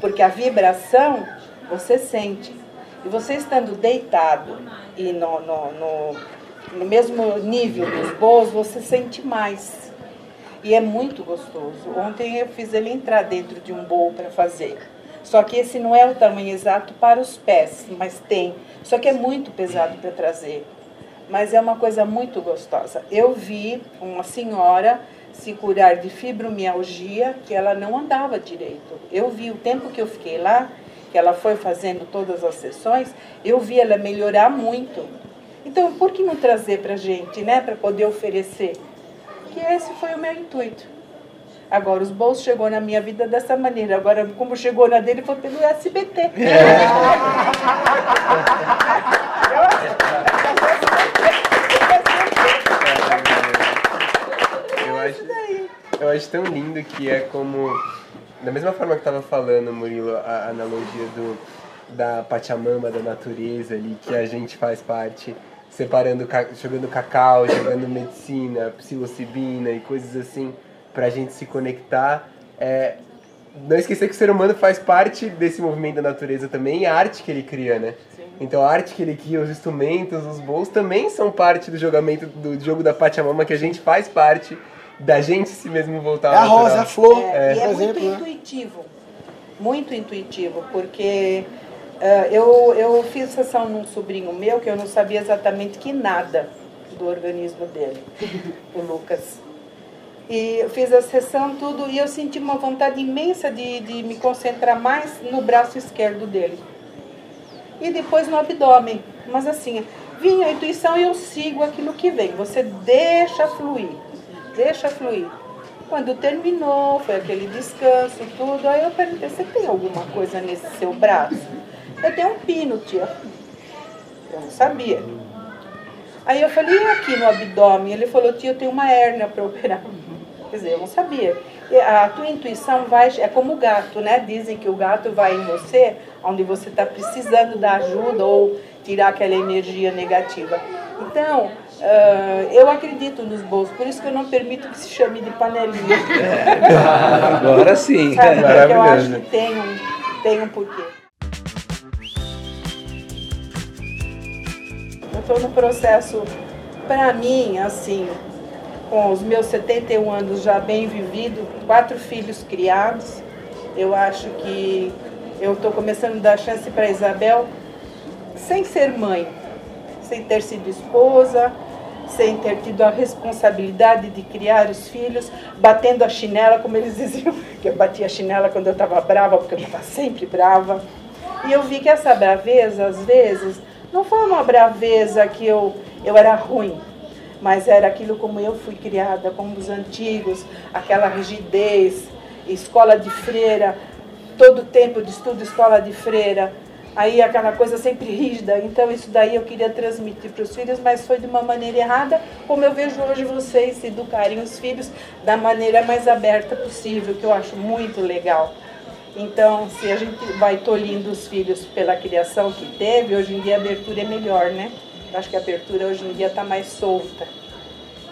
porque a vibração você sente. E você estando deitado e no, no, no, no mesmo nível dos bolos, você sente mais. E é muito gostoso. Ontem eu fiz ele entrar dentro de um bowl para fazer. Só que esse não é o tamanho exato para os pés, mas tem. Só que é muito pesado para trazer. Mas é uma coisa muito gostosa. Eu vi uma senhora se curar de fibromialgia que ela não andava direito. Eu vi o tempo que eu fiquei lá, que ela foi fazendo todas as sessões, eu vi ela melhorar muito. Então, por que não trazer para gente, né, para poder oferecer? Que esse foi o meu intuito. Agora, os bolsos chegou na minha vida dessa maneira. Agora, como chegou na dele, foi pelo SBT. Eu acho, eu acho tão lindo que é como. Da mesma forma que tava falando, Murilo, a analogia do, da Pachamama, da natureza ali, que a gente faz parte, separando, jogando cacau, jogando medicina, psilocibina e coisas assim, pra gente se conectar. É, não esquecer que o ser humano faz parte desse movimento da natureza também a arte que ele cria, né? Então a arte que ele cria, os instrumentos, os bolos também são parte do jogamento do jogo da Pachamama que a gente faz parte da gente se mesmo voltar É a rosa, a flor, É, e é por muito exemplo, né? intuitivo. Muito intuitivo, porque eh, eu, eu fiz sessão num sobrinho meu que eu não sabia exatamente que nada do organismo dele, o Lucas. E eu fiz a sessão tudo e eu senti uma vontade imensa de, de me concentrar mais no braço esquerdo dele. E depois no abdômen. Mas assim, vinha a intuição e eu sigo aquilo que vem. Você deixa fluir. Deixa fluir. Quando terminou, foi aquele descanso, tudo. Aí eu perguntei, você tem alguma coisa nesse seu braço? Eu tenho um pino, tia. Eu não sabia. Aí eu falei, e aqui no abdômen? Ele falou, tia, eu tenho uma hérnia para operar. Quer dizer, eu não sabia. A tua intuição vai, é como o gato, né? Dizem que o gato vai em você, onde você está precisando da ajuda ou tirar aquela energia negativa. Então, ah, eu acredito nos bolsos, por isso que eu não permito que se chame de panelinha. Agora sim. Sabe? Porque eu acho que tem um, tem um porquê. Eu estou no processo, para mim, assim, com os meus 71 anos já bem vivido, quatro filhos criados, eu acho que eu estou começando a dar chance para Isabel sem ser mãe, sem ter sido esposa, sem ter tido a responsabilidade de criar os filhos, batendo a chinela, como eles diziam, que eu batia a chinela quando eu estava brava, porque eu estava sempre brava. E eu vi que essa braveza, às vezes, não foi uma braveza que eu, eu era ruim, mas era aquilo como eu fui criada, como os antigos, aquela rigidez, escola de freira, todo tempo de estudo, escola de freira, aí aquela coisa sempre rígida. Então isso daí eu queria transmitir para os filhos, mas foi de uma maneira errada, como eu vejo hoje vocês educarem os filhos da maneira mais aberta possível, que eu acho muito legal. Então, se a gente vai tolhindo os filhos pela criação que teve, hoje em dia a abertura é melhor, né? Eu acho que a abertura hoje em dia está mais solta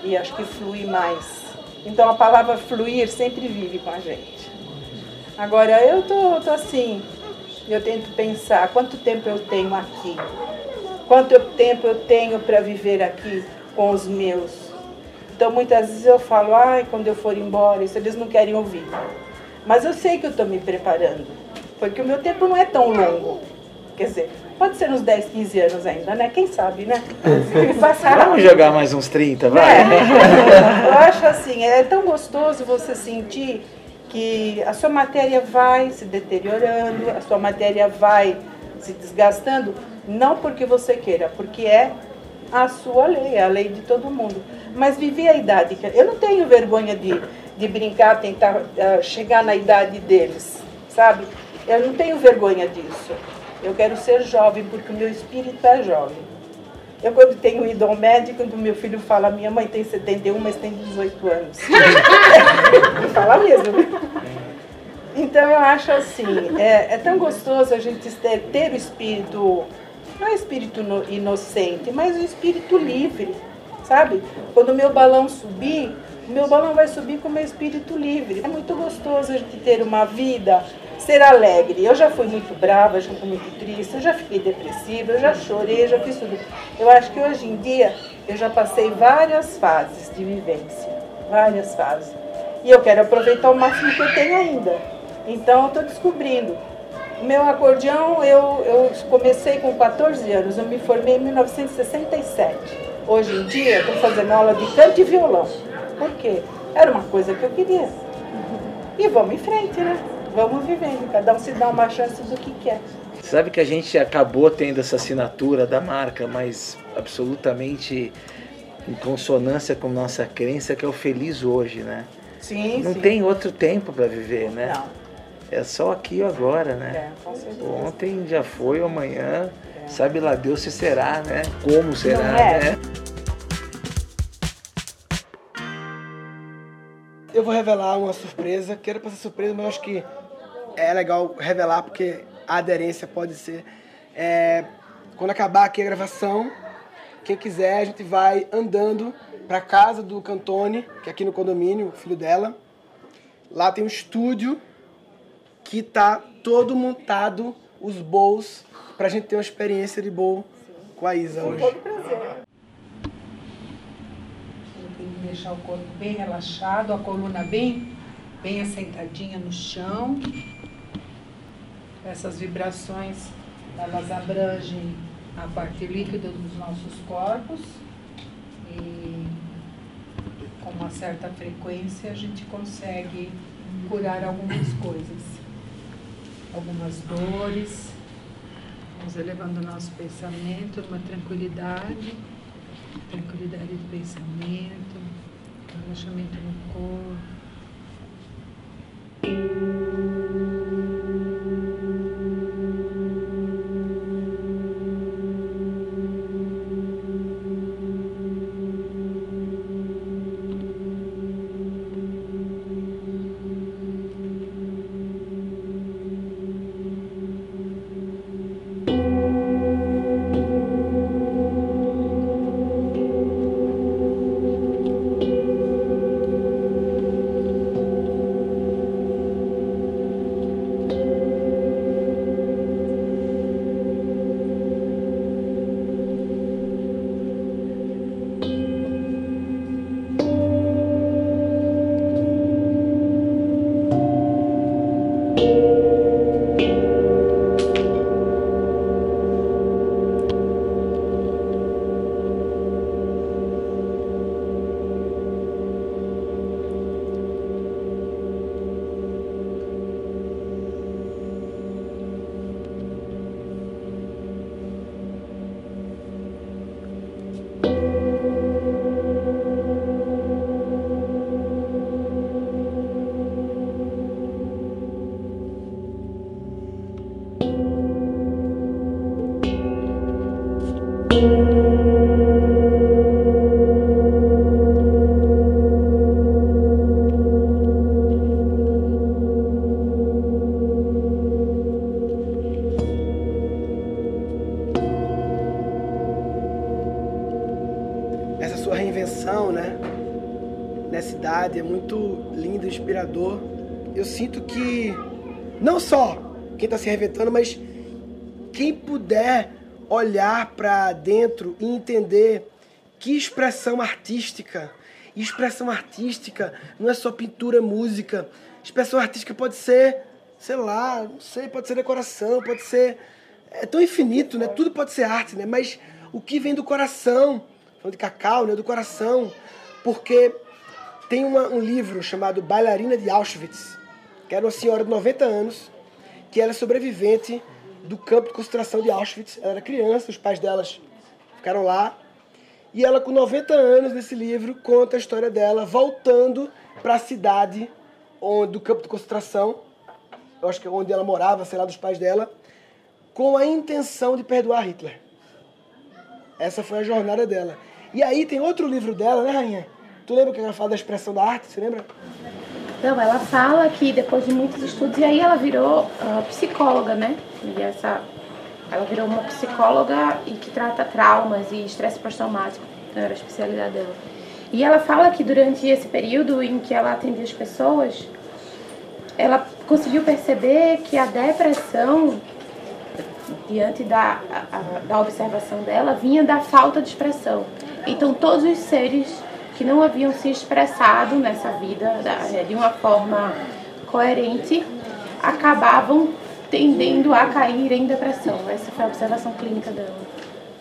e acho que flui mais. Então a palavra fluir sempre vive com a gente. Agora eu tô, tô assim, eu tento pensar quanto tempo eu tenho aqui, quanto tempo eu tenho para viver aqui com os meus. Então muitas vezes eu falo, ai, quando eu for embora, isso eles não querem ouvir. Mas eu sei que eu estou me preparando, porque o meu tempo não é tão longo. Quer dizer, pode ser uns 10, 15 anos ainda, né? Quem sabe, né? Vamos jogar mais uns 30, vai. É. Eu acho assim, é tão gostoso você sentir que a sua matéria vai se deteriorando, a sua matéria vai se desgastando, não porque você queira, porque é a sua lei, é a lei de todo mundo. Mas viver a idade, eu não tenho vergonha de, de brincar, tentar uh, chegar na idade deles, sabe? Eu não tenho vergonha disso. Eu quero ser jovem porque o meu espírito é jovem. Eu, quando tenho ido ao médico, quando meu filho fala, minha mãe tem 71, mas tem 18 anos. Ele fala mesmo. Então, eu acho assim, é, é, tão gostoso a gente ter, ter o espírito, não é espírito no, inocente, mas o espírito livre, sabe? Quando o meu balão subir, o meu balão vai subir com o meu espírito livre. É muito gostoso a gente ter uma vida ser alegre. Eu já fui muito brava, já fui muito triste, eu já fiquei depressiva, eu já chorei, já fiz tudo. Eu acho que hoje em dia eu já passei várias fases de vivência, várias fases. E eu quero aproveitar o máximo que eu tenho ainda. Então eu estou descobrindo. O meu acordeão, eu, eu comecei com 14 anos, eu me formei em 1967. Hoje em dia, estou fazendo aula de canto e violão. Por quê? Era uma coisa que eu queria. E vamos em frente, né? Vamos vivendo, cada um se dá uma chance do que quer. Sabe que a gente acabou tendo essa assinatura da marca, mas absolutamente em consonância com nossa crença, que é o feliz hoje, né? Sim, Não sim. tem outro tempo para viver, né? Não. É só aqui e agora, né? É, com certeza. Ontem já foi, amanhã, sabe lá Deus se será, né? Como será, é? né? Eu vou revelar uma surpresa. Quero passar surpresa, mas acho que é legal revelar porque a aderência pode ser. É, quando acabar aqui a gravação, quem quiser, a gente vai andando para casa do Cantone, que é aqui no condomínio, o filho dela. Lá tem um estúdio que tá todo montado, os bowls, pra gente ter uma experiência de bowl com a Isa hoje. Deixar o corpo bem relaxado, a coluna bem, bem assentadinha no chão. Essas vibrações, elas abrangem a parte líquida dos nossos corpos e com uma certa frequência a gente consegue curar algumas coisas, algumas dores. Vamos elevando o nosso pensamento numa tranquilidade, tranquilidade de pensamento, relaxamento no corpo. Se mas quem puder olhar para dentro e entender que expressão artística. Expressão artística não é só pintura, música. Expressão artística pode ser, sei lá, não sei, pode ser decoração, pode ser. É tão infinito, né? Tudo pode ser arte, né? Mas o que vem do coração, falando de cacau, né? Do coração. Porque tem uma, um livro chamado Bailarina de Auschwitz, que era uma senhora de 90 anos, que ela é sobrevivente do campo de concentração de Auschwitz. Ela era criança, os pais delas ficaram lá. E ela, com 90 anos, nesse livro, conta a história dela voltando para a cidade onde, do campo de concentração, eu acho que é onde ela morava, sei lá, dos pais dela, com a intenção de perdoar Hitler. Essa foi a jornada dela. E aí tem outro livro dela, né, Rainha? Tu lembra que ela fala da expressão da arte? Você lembra? Não, ela fala que depois de muitos estudos, e aí ela virou uh, psicóloga, né? E essa, ela virou uma psicóloga e que trata traumas e estresse pós-traumático, que era a especialidade dela. E ela fala que durante esse período em que ela atendia as pessoas, ela conseguiu perceber que a depressão, diante da, a, da observação dela, vinha da falta de expressão. Então, todos os seres que não haviam se expressado nessa vida de uma forma coerente acabavam tendendo a cair em depressão. Essa foi a observação clínica dela.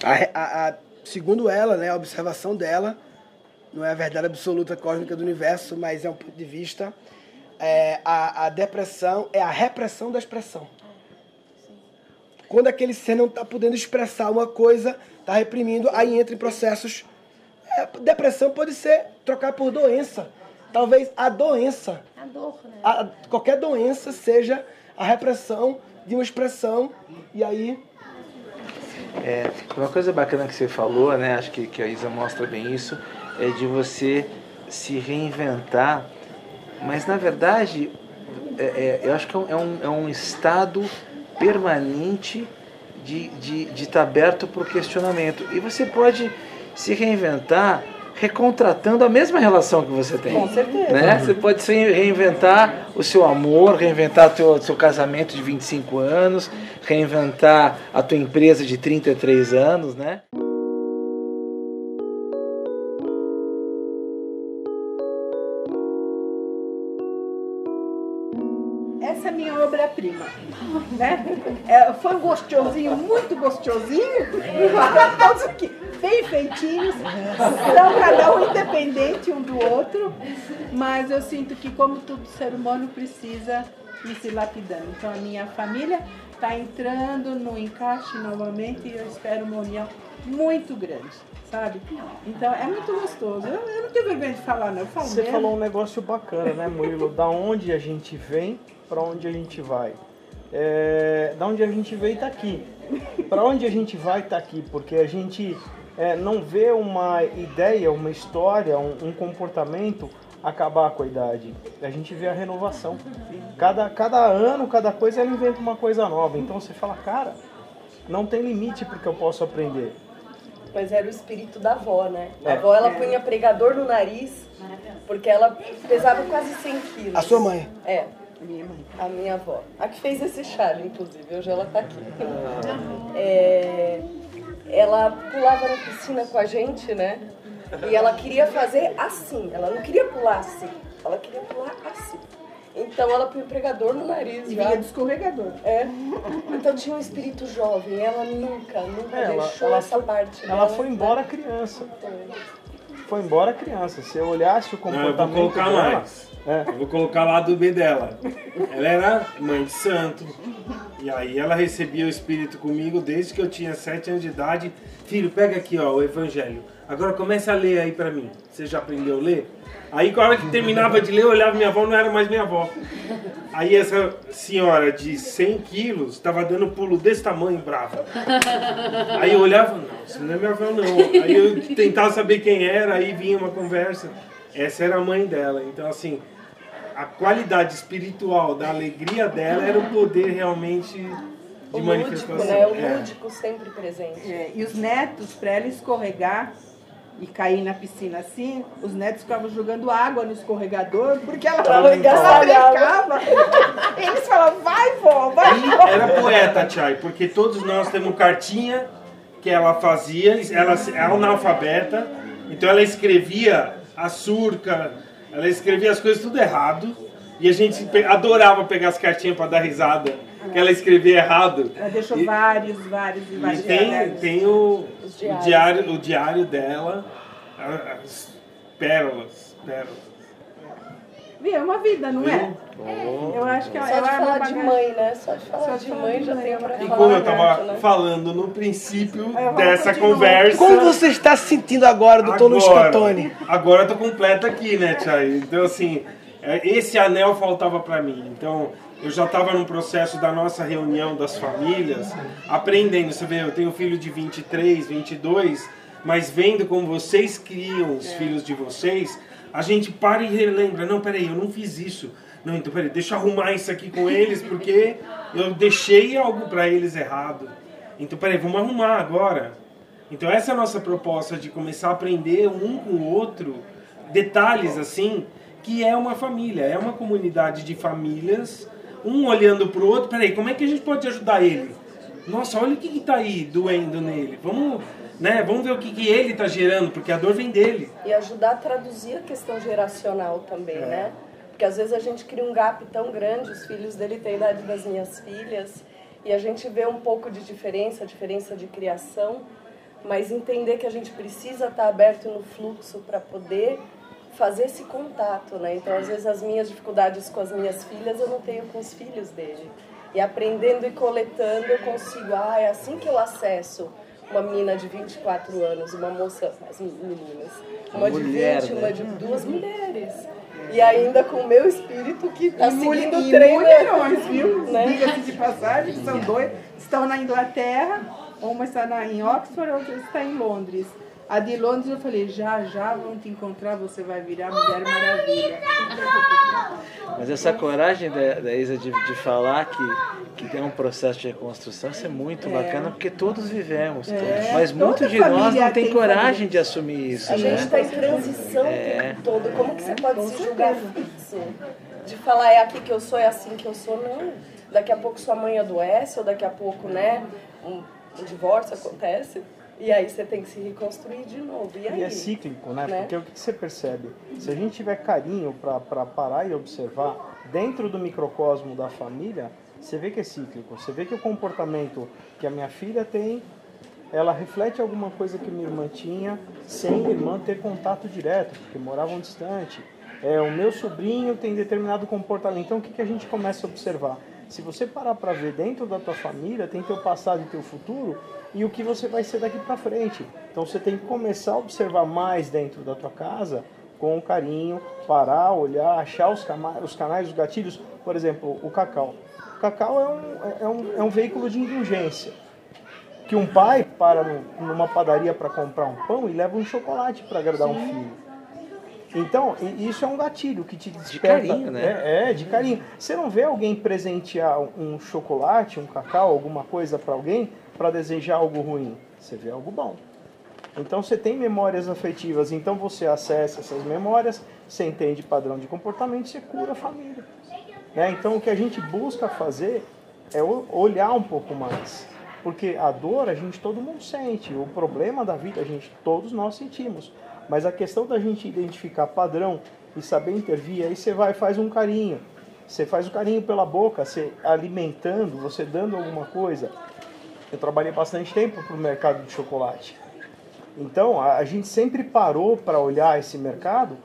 A, a, a, segundo ela, né, a observação dela, não é a verdade absoluta cósmica do universo, mas é um ponto de vista. É, a, depressão é a repressão da expressão. Quando aquele ser não está podendo expressar uma coisa, está reprimindo, aí entra em processos é, depressão pode ser trocar por doença. Talvez a doença, a dor, né? a, qualquer doença seja a repressão de uma expressão e aí é, uma coisa bacana que você falou, né? Acho que, que a Isa mostra bem isso, é de você se reinventar, mas na verdade é, é, eu acho que é um, é um é estado permanente de estar de, de tá aberto para o questionamento. E você pode se reinventar recontratando a mesma relação que você tem. Com certeza. Né? Você pode se reinventar o seu amor, reinventar o seu, seu casamento de 25 anos, reinventar a tua empresa de 33 anos, né? Essa é a minha obra-prima. Né? É, foi um gostosinho, muito gostosinho, todos aqui, bem feitinhos, são cada um independente um do outro, mas eu sinto que, como todo ser humano, precisa ir se lapidando. Então, a minha família está entrando no encaixe novamente e eu espero uma união muito grande, sabe? Então, é muito gostoso. Eu, eu não tenho vergonha de falar, não. Eu falo Você mesmo. falou um negócio bacana, né, Murilo? Da onde a gente vem para onde a gente vai. É, da onde a gente veio está aqui. Para onde a gente vai está aqui, porque a gente é, não vê uma ideia, uma história, um, um, comportamento acabar com a idade. A gente vê a renovação. Cada, cada ano, cada coisa, ela inventa uma coisa nova. Então você fala, cara, não tem limite porque eu posso aprender. Mas era o espírito da avó, né? A É. avó, ela punha pregador no nariz, porque ela pesava quase 100 quilos. A sua mãe? É. A minha avó. A que fez esse chale, inclusive. Hoje ela tá aqui. É, ela pulava na piscina com a gente, né? E ela queria fazer assim. Ela não queria pular assim. Ela queria pular assim. Então ela punha o pregador no nariz E já. vinha escorregador. É. Então tinha um espírito jovem. Ela nunca, nunca Ela, deixou ela essa foi, parte ela dela. foi embora criança. Foi embora criança. Se eu olhasse o Não, eu comportamento vou colocar dela, mais. É. Eu vou colocar lá do bem dela. Ela era mãe de santo. E aí ela recebia o Espírito comigo desde que eu tinha sete anos de idade. Filho, pega aqui ó, o Evangelho. Agora comece a ler aí pra mim. Você já aprendeu a ler? Aí, com a hora que terminava de ler, eu olhava minha avó, não era mais minha avó. Aí, essa senhora de 100 quilos estava dando pulo desse tamanho, brava. Aí eu olhava, não, isso não é minha avó, não. Aí eu tentava saber quem era, aí vinha uma conversa. Essa era a mãe dela. Então, assim, a qualidade espiritual da alegria dela era o poder realmente de O lúdico, manifestação. né? O É. lúdico sempre presente. É, e os netos, para ela escorregar, e cair na piscina assim, os netos ficavam jogando água no escorregador, porque ela brincava. Eles falavam, vai, vó, vai, E vó. era poeta, Tchai, porque todos nós temos cartinha que ela fazia, ela é analfabeta, então ela escrevia a surca, ela escrevia as coisas tudo errado, e a gente adorava pegar as cartinhas para dar risada, que ela escrevia errado. Ela deixou vários, vários e E vários tem, diários. tem o, o, diário, o diário dela, as pérolas, pérolas. É uma vida, não é? Eu acho que Só ela de é uma falar de mãe, né? Só de falar Só de de falar mãe já tem pra E falar como eu tava né? falando no princípio vamos dessa continuar. conversa. Como você está se sentindo agora, doutor Luiz Agora, Cantoni? Agora eu tô completo aqui, né, Tchai? Então, assim, é, esse anel faltava pra mim. Então, eu já estava no processo da nossa reunião das famílias, aprendendo. Você vê, eu tenho um filho de 23, 22, mas vendo como vocês criam os filhos de vocês, a gente para e relembra. Não, peraí, eu não fiz isso. Não, então peraí, deixa eu arrumar isso aqui com eles, porque eu deixei algo pra eles errado. Então, peraí, vamos arrumar agora. Então essa é a nossa proposta de começar a aprender um com o outro detalhes assim, que é uma família, é uma comunidade de famílias, um olhando pro outro, peraí, como é que a gente pode ajudar ele? Nossa, olha o que, que tá aí doendo nele. Vamos, né, vamos ver o que, que ele tá gerando, porque a dor vem dele. E ajudar a traduzir a questão geracional também, É. né? Porque às vezes a gente cria um gap tão grande, os filhos dele têm a idade das minhas filhas, e a gente vê um pouco de diferença, diferença de criação, mas entender que a gente precisa estar aberto no fluxo para poder fazer esse contato, né? Então, às vezes as minhas dificuldades com as minhas filhas eu não tenho com os filhos dele. E aprendendo e coletando eu consigo, ah, é assim que eu acesso uma menina de 24 anos, uma moça, as meninas, uma Mulher, de 20, né? uma de duas mulheres. E ainda com o meu espírito que está E, seguindo o treino. mulherões, viu? Né? Diga-se de passagem, que são dois, estão na Inglaterra, uma está na, em Oxford, a outra está em Londres. A de Londres eu falei, já, já vão te encontrar, você vai virar Mulher Maravilha. Mas essa coragem da, da Isa de, de falar que, que tem um processo de reconstrução, isso é muito É. bacana, porque todos vivemos. É. Mas Toda muito de nós não tem tem coragem família. de assumir isso. A né? gente está em transição o É. tempo todo. Como que você pode com se julgar fixo? De falar é aqui que eu sou, é assim que eu sou, não. Daqui a pouco sua mãe adoece, ou daqui a pouco, né, um, um divórcio acontece. E aí você tem que se reconstruir de novo. E aí? E é cíclico, né? Né? Porque o que você percebe? Se a gente tiver carinho para parar e observar, dentro do microcosmo da família, você vê que é cíclico. Você vê que o comportamento que a minha filha tem, ela reflete alguma coisa que minha irmã tinha, sem a irmã ter contato direto, porque moravam distante. É, o meu sobrinho tem determinado comportamento. Então, o que, que a gente começa a observar? Se você parar para ver dentro da tua família, tem teu passado e teu futuro e o que você vai ser daqui para frente. Então você tem que começar a observar mais dentro da tua casa com carinho, parar, olhar, achar os, os canais, os gatilhos. Por exemplo, o cacau. O cacau é um, é um, é um veículo de indulgência. Que um pai para numa padaria para comprar um pão e leva um chocolate para agradar um filho. Então, isso é um gatilho que te desperta. carinho, né? É, é, de carinho. Você não vê alguém presentear um chocolate, um cacau, alguma coisa para alguém para desejar algo ruim. Você vê algo bom. Então você tem memórias afetivas, então você acessa essas memórias, você entende padrão de comportamento, você cura a família. Né? Então o que a gente busca fazer é olhar um pouco mais. Porque a dor a gente todo mundo sente, o problema da vida a gente todos nós sentimos. Mas a questão da gente identificar padrão e saber intervir, aí você vai faz um carinho. Você faz o carinho pela boca, você alimentando, você dando alguma coisa. Eu trabalhei bastante tempo para o mercado de chocolate. Então, a gente sempre parou para olhar esse mercado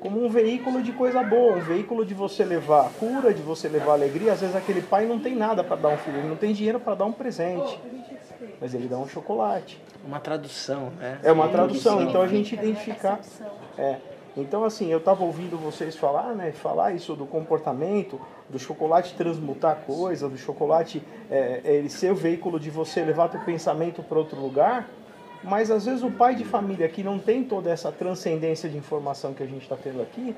como um veículo de coisa boa, um veículo de você levar cura, de você levar alegria. Às vezes aquele pai não tem nada para dar um filho, ele não tem dinheiro para dar um presente, mas ele dá um chocolate. Uma tradução, né? É uma tradução, então a gente identificar. É. Então, assim, eu estava ouvindo vocês falar, né? Falar isso do comportamento, do chocolate transmutar coisa, do chocolate é, é, ele ser o veículo de você levar teu pensamento para outro lugar. Mas às vezes o pai de família que não tem toda essa transcendência de informação que a gente está tendo aqui,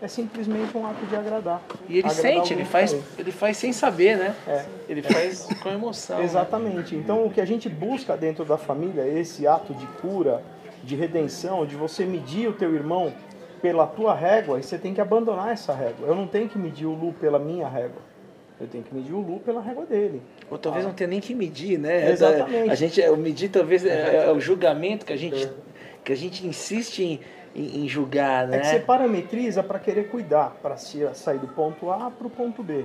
é simplesmente um ato de agradar. E ele Agradar sente, ele faz, também. ele faz sem saber, né? É. Ele faz com emoção. né? Exatamente. Então, o que a gente busca dentro da família, esse ato de cura, de redenção, de você medir o teu irmão pela tua régua, e você tem que abandonar essa régua. Eu não tenho que medir o Lu pela minha régua. Eu tenho que medir o Lu pela régua dele. Ou talvez não tenha nem que medir, né? Exatamente. A gente, o medir talvez é, é o julgamento que a gente, que a gente insiste em, em, em julgar, né? É que você parametriza para querer cuidar, para sair do ponto A para o ponto B.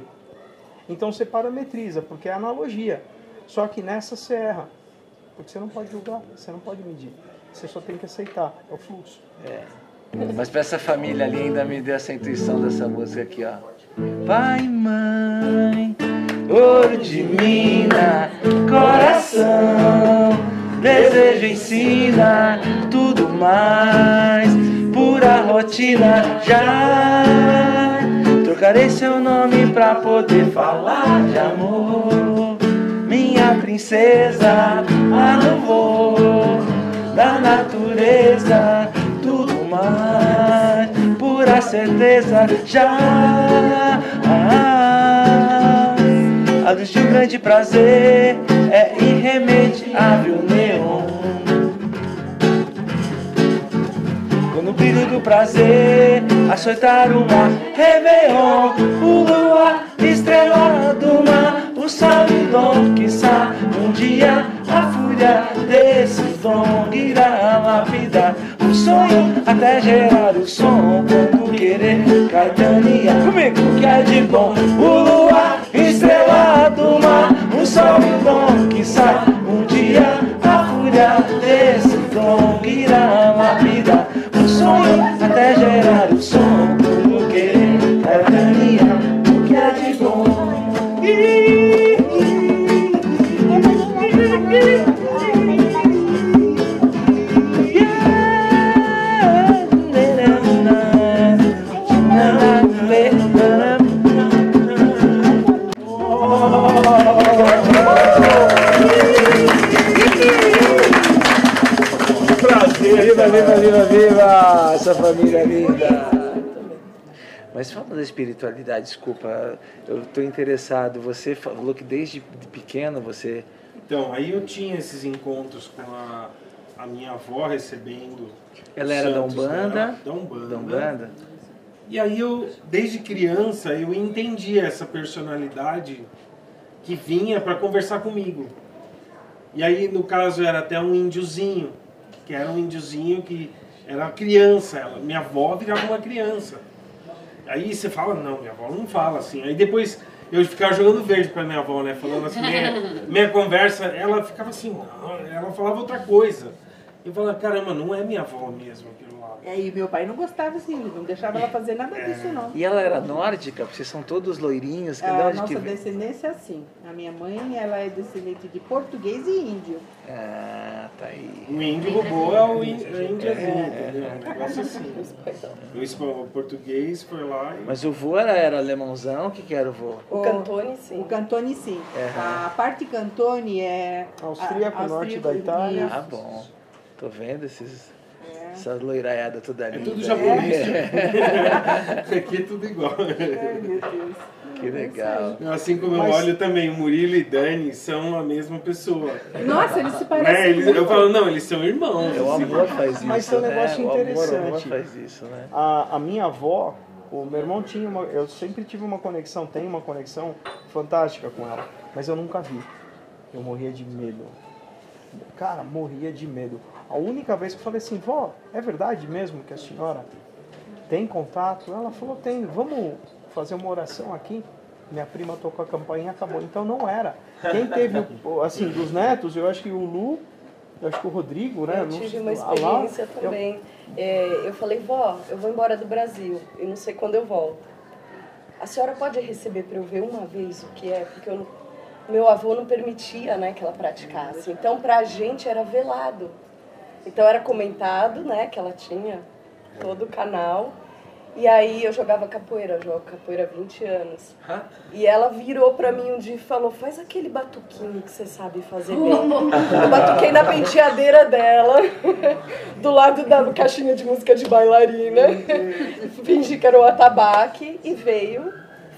Então você parametriza, porque é analogia. Só que nessa você erra. Porque você não pode julgar, você não pode medir. Você só tem que aceitar, é o fluxo. É. Mas para essa família ali ainda me deu essa intuição dessa música aqui, ó. Pai, mãe, ouro de mina, coração, desejo ensina tudo mais, pura rotina já. Trocarei seu nome pra poder falar de amor, minha princesa, a louvor da natureza, tudo mais, certeza já. Ah, a luz de um grande prazer é irremediável neon. No brilho do prazer, açoitar o mar, Réveillon, o luar, estrela do mar, o e dom, quiçá, um dia a fúria desse dom irá lapidar. O sonho até gerar o som, quando querer, Caetania, comigo, que é de bom, o luar, estrela do mar, e o dom, quiçá, um dia a fúria desse dom irá lapidar. O sonho até gerar o som viva, viva, viva, viva, essa família linda. Mas falando da espiritualidade, desculpa, eu estou interessado. Você falou que desde pequeno você. Então, aí eu tinha esses encontros com a, a minha avó recebendo. Ela era da santos Umbanda? dela, Da Umbanda. Da Umbanda? E aí eu, desde criança, eu entendia essa personalidade que vinha para conversar comigo. E aí, no caso, era até um índiozinho, que era um índiozinho que era criança, ela, minha avó virava uma criança. Aí você fala, não, minha avó não fala assim. Aí depois eu ficava jogando verde pra minha avó, né? Falando assim, minha, minha conversa, ela ficava assim, não, ela falava outra coisa. Eu falava, caramba, não é minha avó mesmo aquilo lá. E aí meu pai não gostava assim, ele não deixava ela fazer nada disso não. E ela era nórdica? Vocês são todos loirinhos? Que A onde nossa que descendência é assim. A minha mãe, ela é descendente de português e índio. Ah, tá aí. O índio roubou é o ín- é índiazinho, entendeu? Um negócio assim. O o português foi lá e... Mas o vô era, era alemãozão? O que, que era o vô? O Cantone, sim. O Cantone, sim. É. A parte Cantone é... Austríaco, a- norte austríaco, da Itália. isso. Ah, bom. Tô vendo esses, essas loiraiadas toda ali. É tudo japonês. Aqui é tudo igual. Que legal. Assim como Mas- eu olho também, o Murilo e Dani são a mesma pessoa. Nossa, eles se parecem Né? Eles- eu falo, não, eles são irmãos. É, o assim. amor faz isso, Mas tem um né? negócio O amor, o amor interessante. faz isso, né? A, a minha avó, o meu irmão tinha uma. Eu sempre tive uma conexão, tenho uma conexão fantástica com ela. Mas eu nunca vi. Eu morria de medo. Cara, morria de medo. A única vez que eu falei assim, vó, é verdade mesmo que a senhora tem contato? Ela falou, tem, vamos fazer uma oração aqui? Minha prima tocou a campainha e acabou. Então não era. Quem teve, assim, dos netos, eu acho que o Lu, eu acho que o Rodrigo, né? Eu tive uma experiência eu- também. É, eu falei, vó, eu vou embora do Brasil e não sei quando eu volto. A senhora pode receber para eu ver uma vez o que é? Porque eu não- meu avô não permitia né, que ela praticasse. Então, para a gente era velado. Então, era comentado né, que ela tinha todo o canal. E aí eu jogava capoeira, eu jogo capoeira há 20 anos. E ela virou pra mim um dia e falou: faz aquele batuquinho que você sabe fazer bem. Eu batuquei na penteadeira dela, do lado da caixinha de música de bailarina. Fingi que era o atabaque e veio,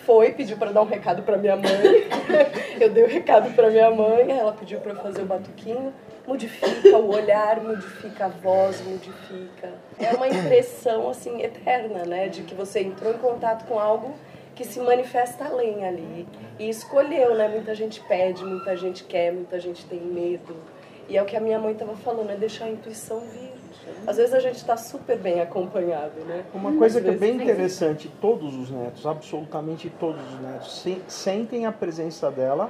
foi, pediu pra dar um recado pra minha mãe. Eu dei o recado pra minha mãe, ela pediu eu fazer o batuquinho. modifica o olhar, modifica a voz, modifica. É uma impressão assim eterna, né, de que você entrou em contato com algo que se manifesta além ali e escolheu, né? Muita gente pede, muita gente quer, muita gente tem medo. E é o que a minha mãe estava falando, é deixar a intuição vir. Às vezes a gente está super bem acompanhado, né? Uma coisa Às que é bem interessante, todos os netos, absolutamente todos os netos, se- sentem a presença dela.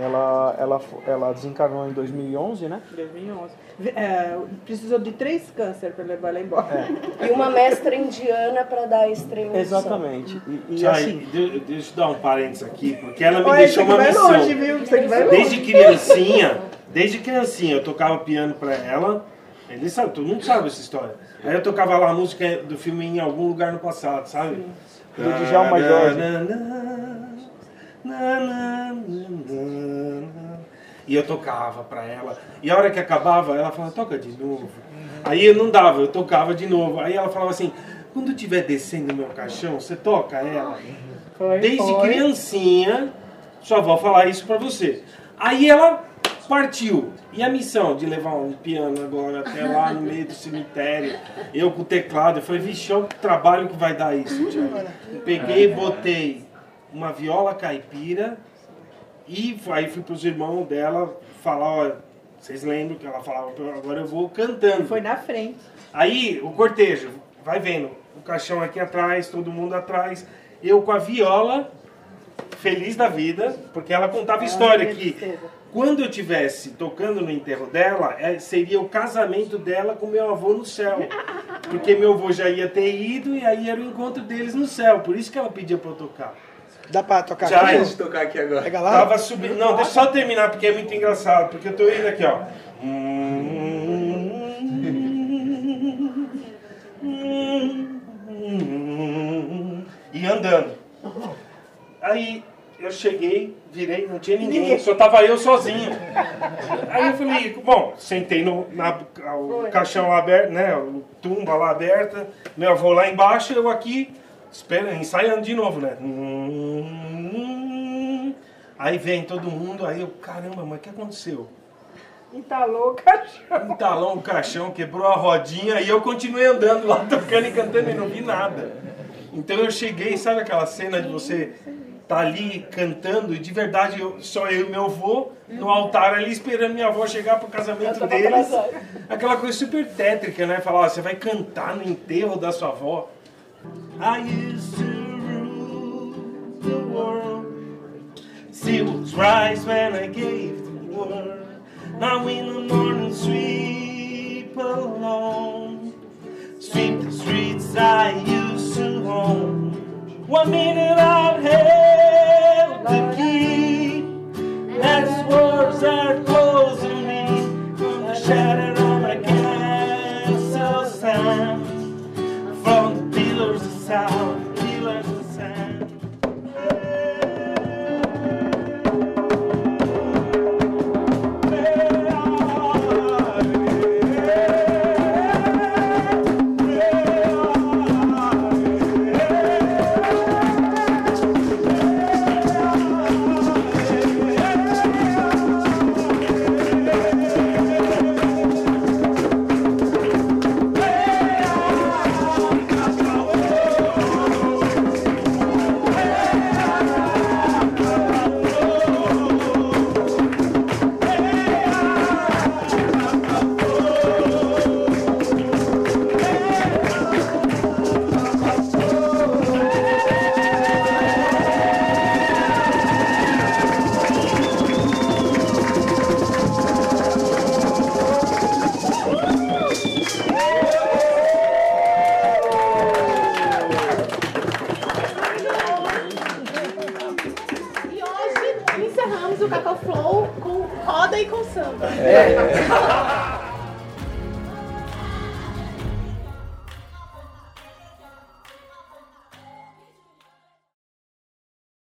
Ela, ela, ela desencarnou em 2011, né? 2011. É, precisou de três câncer para levar ela embora. E uma mestra indiana para dar a extrema. Exatamente. E, e assim, de- deixa eu dar um parênteses aqui, porque ela me Olha, deixou uma missão. longe, viu? Desde criancinha, desde criancinha, eu tocava piano pra ela. Ele sabe, todo mundo sabe essa história. Aí eu tocava lá a música do filme em algum lugar no passado, sabe? Do Djalma Jorge. E eu tocava pra ela. E a hora que acabava, ela falava, toca de novo. Aí eu não dava, eu tocava de novo. Aí ela falava assim, quando eu estiver descendo no meu caixão, você toca ela. Desde foi. criancinha, sua avó falar isso pra você. Aí ela partiu. E a missão de levar um piano agora até lá no meio do cemitério, eu com o teclado, eu falei, vixe, olha o trabalho que vai dar isso, Thiago. Peguei e botei uma viola caipira e aí fui pros irmãos dela falar, ó, vocês lembram que ela falava, agora eu vou cantando. Foi na frente. Aí o cortejo, vai vendo, o caixão aqui atrás, todo mundo atrás, eu com a viola, feliz da vida, porque ela contava história que quando eu tivesse tocando no enterro dela, é, seria o casamento dela com meu avô no céu. Porque meu avô já ia ter ido e aí era o encontro deles no céu. Por isso que ela pedia pra eu tocar. Dá pra tocar Já aqui? gente? tocar aqui agora. Pega lá. Tava subindo. Não, deixa eu só terminar porque é muito engraçado. Porque eu tô indo aqui, ó. E andando. Aí eu cheguei, virei, não tinha ninguém, Ninguém. só tava eu sozinho. Aí eu falei, bom, sentei no na, o caixão lá aberto, né? O tumba lá aberta, meu avô lá embaixo, eu aqui, espera, ensaiando de novo, né? Aí vem todo mundo, aí eu, caramba, mas o que aconteceu? Entalou o caixão. Entalou o caixão, quebrou a rodinha e eu continuei andando lá, tocando e cantando e não vi nada. Então eu cheguei, sabe aquela cena de você tá ali cantando e de verdade eu, só eu e meu avô no altar ali esperando minha avó chegar pro casamento deles. Aquela coisa super tétrica, né? Falar, ó, você vai cantar no enterro da sua avó. I used to rule the world. See what's rise when I gave the word. Now in the morning sweep alone. Sweep the streets I used to own. One minute I've held the key. Next words are closing me. From the shadow